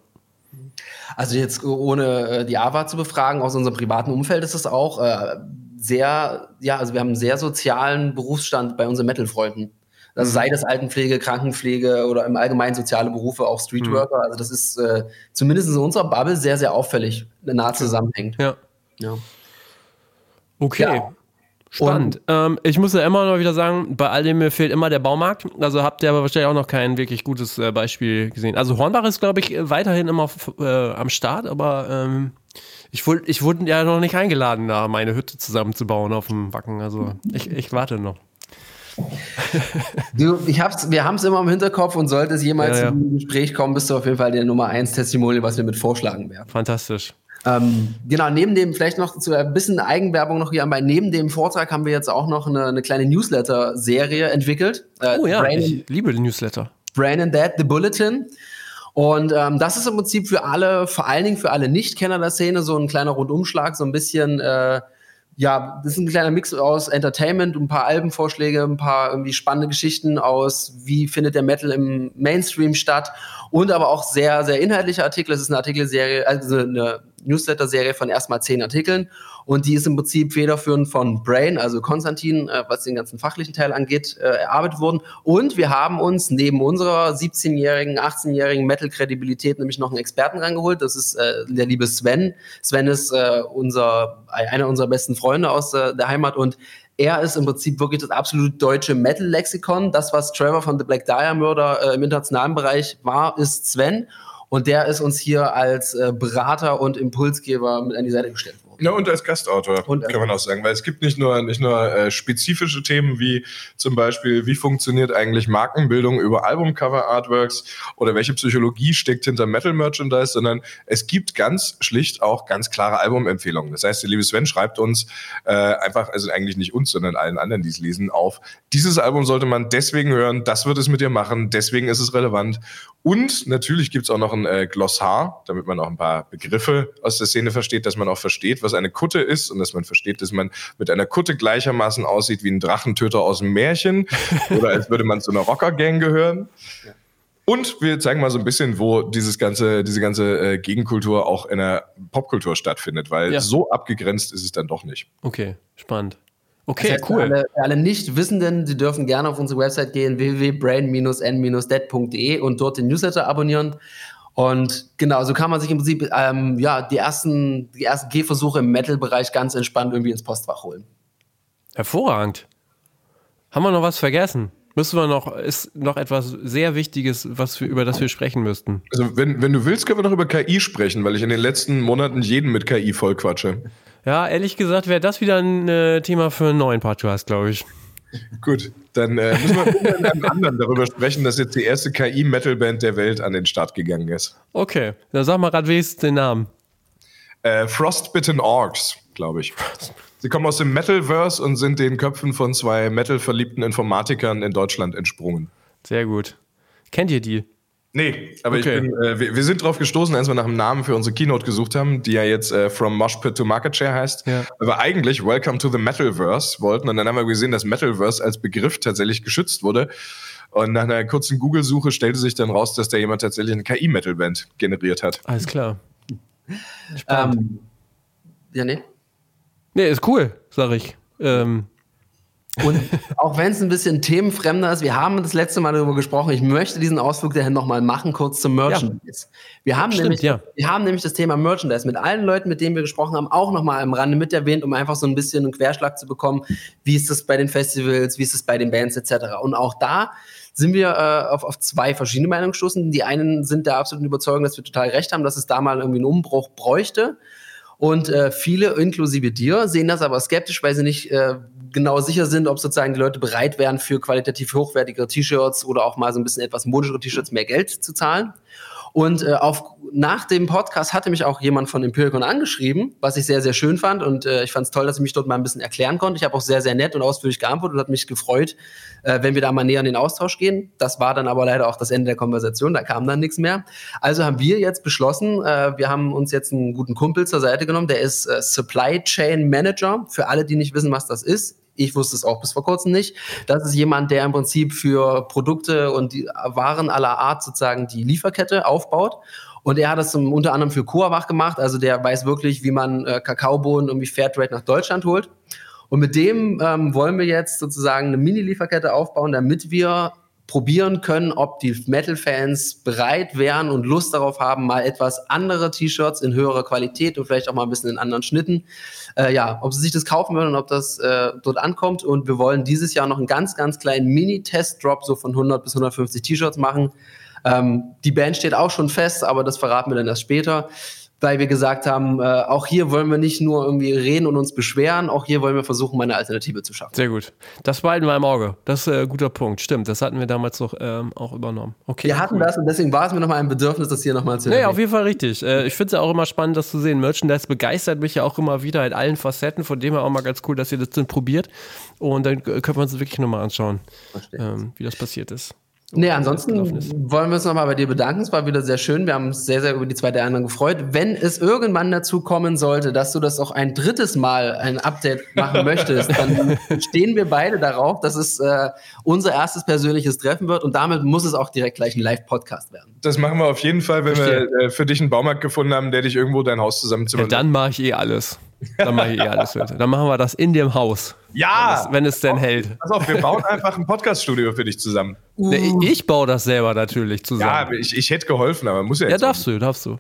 Also jetzt ohne äh, die AWA zu befragen, aus unserem privaten Umfeld ist es auch äh, sehr, ja, also wir haben einen sehr sozialen Berufsstand bei unseren Metal-Freunden. Also sei das Altenpflege, Krankenpflege oder im Allgemeinen soziale Berufe, auch Streetworker. Mhm. Also das ist äh, zumindest in unserer Bubble sehr, sehr auffällig, nah zusammenhängt. Ja. ja. Okay. Ja. Spannend. Ähm, ich muss ja immer noch wieder sagen, bei all dem mir fehlt immer der Baumarkt. Also habt ihr aber wahrscheinlich auch noch kein wirklich gutes äh, Beispiel gesehen. Also Hornbach ist, glaube ich, weiterhin immer äh, am Start, aber ähm, ich, wurde, ich wurde ja noch nicht eingeladen, da meine Hütte zusammenzubauen auf dem Wacken. Also ich, ich warte noch. Du, ich hab's, wir haben es immer im Hinterkopf und sollte es jemals ja, ja. zum Gespräch kommen, bist du auf jeden Fall der Nummer 1 Testimonial, was wir mit vorschlagen werden. Fantastisch. Ähm, genau, neben dem, vielleicht noch zu ein bisschen Eigenwerbung noch hier anbei, neben dem Vortrag haben wir jetzt auch noch eine, eine kleine Newsletter-Serie entwickelt. Äh, oh ja, Brain, ich liebe Newsletter. Brain and Dad, The Bulletin. Und ähm, das ist im Prinzip für alle, vor allen Dingen für alle Nichtkenner der Szene, so ein kleiner Rundumschlag, so ein bisschen äh, ja, das ist ein kleiner Mix aus Entertainment, ein paar Albenvorschläge, ein paar irgendwie spannende Geschichten aus, wie findet der Metal im Mainstream statt und aber auch sehr, sehr inhaltliche Artikel. Es ist eine Artikelserie, also eine Newsletter-Serie von erstmal zehn Artikeln und die ist im Prinzip federführend von Brain, also Konstantin, äh, was den ganzen fachlichen Teil angeht, äh, erarbeitet worden. Und wir haben uns neben unserer 17-jährigen, 18-jährigen Metal-Kredibilität nämlich noch einen Experten rangeholt. Das ist äh, der liebe Sven. Sven ist äh, unser, einer unserer besten Freunde aus äh, der Heimat und er ist im Prinzip wirklich das absolute deutsche Metal-Lexikon. Das, was Trevor von The Black Dahlia Murder äh, im internationalen Bereich war, ist Sven. Und der ist uns hier als äh, Berater und Impulsgeber mit an die Seite gestellt. Ja, und als Gastautor, und kann man auch sagen. Weil es gibt nicht nur, nicht nur äh, spezifische Themen wie zum Beispiel, wie funktioniert eigentlich Markenbildung über Albumcover-Artworks oder welche Psychologie steckt hinter Metal-Merchandise, sondern es gibt ganz schlicht auch ganz klare Albumempfehlungen. Das heißt, der liebe Sven schreibt uns äh, einfach, also eigentlich nicht uns, sondern allen anderen, die es lesen, auf, dieses Album sollte man deswegen hören, das wird es mit dir machen, deswegen ist es relevant. Und natürlich gibt es auch noch ein äh, Glossar, damit man auch ein paar Begriffe aus der Szene versteht, dass man auch versteht, was eine Kutte ist und dass man versteht, dass man mit einer Kutte gleichermaßen aussieht wie ein Drachentöter aus dem Märchen oder als würde man zu einer Rockergang gehören. Ja. Und wir zeigen mal so ein bisschen, wo dieses ganze, diese ganze äh, Gegenkultur auch in der Popkultur stattfindet, weil ja. so abgegrenzt ist es dann doch nicht. Okay, spannend. Okay, das heißt, cool. Für alle, alle Nicht-Wissenden, die dürfen gerne auf unsere Website gehen, www.brain-n-dead.de und dort den Newsletter abonnieren. Und genau, so kann man sich im Prinzip ähm, ja, die ersten, die ersten Gehversuche im Metal-Bereich ganz entspannt irgendwie ins Postfach holen. Hervorragend. Haben wir noch was vergessen? Müssen wir noch, ist noch etwas sehr Wichtiges, was wir, über das wir sprechen müssten? Also, wenn, wenn du willst, können wir noch über KI sprechen, weil ich in den letzten Monaten jeden mit KI vollquatsche. Ja, ehrlich gesagt wäre das wieder ein äh, Thema für einen neuen Podcast, glaube ich. Gut, dann äh, müssen wir in einem anderen darüber sprechen, dass jetzt die erste KI-Metal-Band der Welt an den Start gegangen ist. Okay, dann sag mal gerade wenigstens den Namen. Äh, Frostbitten Orcs, glaube ich. Sie kommen aus dem Metalverse und sind den Köpfen von zwei Metal-verliebten Informatikern in Deutschland entsprungen. Sehr gut. Kennt ihr die? Nee, aber okay. bin, äh, wir, wir, sind drauf gestoßen, als wir nach einem Namen für unsere Keynote gesucht haben, die ja jetzt äh, From Mosh Pit to Market Share heißt. Ja. Aber eigentlich Welcome to the Metalverse wollten. Und dann haben wir gesehen, dass Metalverse als Begriff tatsächlich geschützt wurde. Und nach einer kurzen Google-Suche stellte sich dann raus, dass da jemand tatsächlich eine KI-Metal-Band generiert hat. Alles klar. Spannend. Ähm, ja, nee. Nee, ist cool, sag ich. Ähm, und auch wenn es ein bisschen themenfremder ist, wir haben das letzte Mal darüber gesprochen, ich möchte diesen Ausflug dahin nochmal machen, kurz zum Merchandise. Ja. Wir, haben Stimmt, nämlich, ja. wir haben nämlich das Thema Merchandise mit allen Leuten, mit denen wir gesprochen haben, auch nochmal am Rande mit erwähnt, um einfach so ein bisschen einen Querschlag zu bekommen. Wie ist das bei den Festivals, wie ist es bei den Bands etc. Und auch da sind wir äh, auf, auf zwei verschiedene Meinungen gestoßen. Die einen sind der absoluten Überzeugung, dass wir total recht haben, dass es da mal irgendwie einen Umbruch bräuchte. Und äh, viele, inklusive dir, sehen das aber skeptisch, weil sie nicht äh, genau sicher sind, ob sozusagen die Leute bereit wären, für qualitativ hochwertige T-Shirts oder auch mal so ein bisschen etwas modischere T-Shirts mehr Geld zu zahlen. Und äh, auf, nach dem Podcast hatte mich auch jemand von Empiricon angeschrieben, was ich sehr, sehr schön fand. Und äh, ich fand es toll, dass ich mich dort mal ein bisschen erklären konnte. Ich habe auch sehr, sehr nett und ausführlich geantwortet und hat mich gefreut, äh, wenn wir da mal näher in den Austausch gehen. Das war dann aber leider auch das Ende der Konversation, da kam dann nichts mehr. Also haben wir jetzt beschlossen, äh, wir haben uns jetzt einen guten Kumpel zur Seite genommen, der ist äh, Supply Chain Manager. Für alle, die nicht wissen, was das ist, ich wusste es auch bis vor kurzem nicht. Das ist jemand, der im Prinzip für Produkte und Waren aller Art sozusagen die Lieferkette aufbaut. Und er hat das zum, unter anderem für Coawach gemacht. Also der weiß wirklich, wie man äh, Kakaobohnen irgendwie Fairtrade nach Deutschland holt. Und mit dem ähm, wollen wir jetzt sozusagen eine Mini-Lieferkette aufbauen, damit wir probieren können, ob die Metal-Fans bereit wären und Lust darauf haben, mal etwas andere T-Shirts in höherer Qualität und vielleicht auch mal ein bisschen in anderen Schnitten. Äh, ja, ob sie sich das kaufen würden und ob das äh, dort ankommt. Und wir wollen dieses Jahr noch einen ganz, ganz kleinen Mini-Test-Drop so von 100 bis 150 T-Shirts machen. Ähm, die Band steht auch schon fest, aber das verraten wir dann erst später weil wir gesagt haben, äh, auch hier wollen wir nicht nur irgendwie reden und uns beschweren, auch hier wollen wir versuchen, eine Alternative zu schaffen. Sehr gut. Das behalten wir im Auge. Das ist ein äh, guter Punkt. Stimmt, das hatten wir damals doch ähm, auch übernommen. Okay. Wir hatten cool. das und deswegen war es mir nochmal ein Bedürfnis, das hier nochmal zu Nee, auf jeden Fall richtig. Äh, ich finde es ja auch immer spannend, das zu sehen. Merchandise begeistert mich ja auch immer wieder in allen Facetten, von dem her auch mal ganz cool, dass ihr das dann probiert. Und dann können wir uns wirklich nochmal anschauen, ähm, wie das passiert ist. Nee, ansonsten wollen wir uns nochmal bei dir bedanken. Es war wieder sehr schön. Wir haben uns sehr, sehr über die zweite Einladung gefreut. Wenn es irgendwann dazu kommen sollte, dass du das auch ein drittes Mal ein Update machen möchtest, dann stehen wir beide darauf, dass es äh, unser erstes persönliches Treffen wird und damit muss es auch direkt gleich ein Live-Podcast werden. Das machen wir auf jeden Fall, wenn Verstehe. wir äh, für dich einen Baumarkt gefunden haben, der dich irgendwo dein Haus zusammenzimmert. Ja, dann mache ich eh alles. Dann mache ich eh alles. Dann machen wir das in dem Haus. Ja! Wenn es, wenn es denn hält. Pass auf, wir bauen einfach ein Podcaststudio für dich zusammen. Uh. Ich baue das selber natürlich zusammen. Ja, ich, ich hätte geholfen, aber muss ja jetzt. Ja, darfst du, darfst du.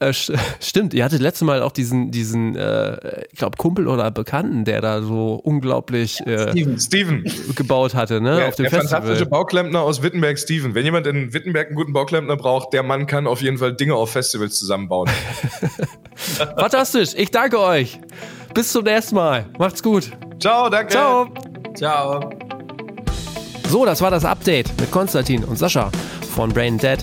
Äh, stimmt, ihr hattet letztes Mal auch diesen, diesen äh, ich glaube, Kumpel oder Bekannten, der da so unglaublich äh, Steven. Steven. gebaut hatte, ne? Ja, auf dem der Festival. fantastische Bauklempner aus Wittenberg, Steven. Wenn jemand in Wittenberg einen guten Bauklempner braucht, der Mann kann auf jeden Fall Dinge auf Festivals zusammenbauen. Fantastisch, ich danke euch. Bis zum nächsten Mal. Macht's gut. Ciao, danke. Ciao. Ciao. So, das war das Update mit Konstantin und Sascha von Brain Dead.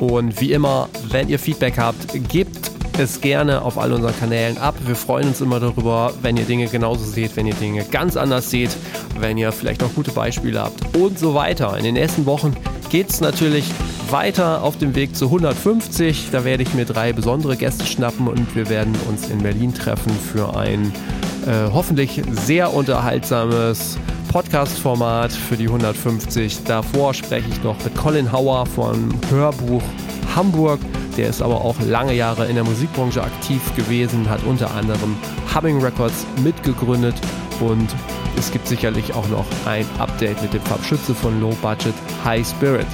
Und wie immer, wenn ihr Feedback habt, gebt es gerne auf all unseren Kanälen ab. Wir freuen uns immer darüber, wenn ihr Dinge genauso seht, wenn ihr Dinge ganz anders seht, wenn ihr vielleicht noch gute Beispiele habt und so weiter. In den nächsten Wochen geht es natürlich weiter auf dem Weg zu 150. Da werde ich mir drei besondere Gäste schnappen und wir werden uns in Berlin treffen für ein äh, hoffentlich sehr unterhaltsames Podcast-Format für die 150. Davor spreche ich noch mit Colin Hauer von Hörbuch Hamburg. Der ist aber auch lange Jahre in der Musikbranche aktiv gewesen, hat unter anderem Humming Records mitgegründet und es gibt sicherlich auch noch ein Update mit dem Farbschütze von Low Budget High Spirit.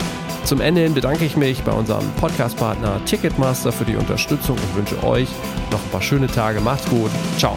Zum Ende hin bedanke ich mich bei unserem Podcast-Partner Ticketmaster für die Unterstützung und wünsche euch noch ein paar schöne Tage. Macht's gut. Ciao.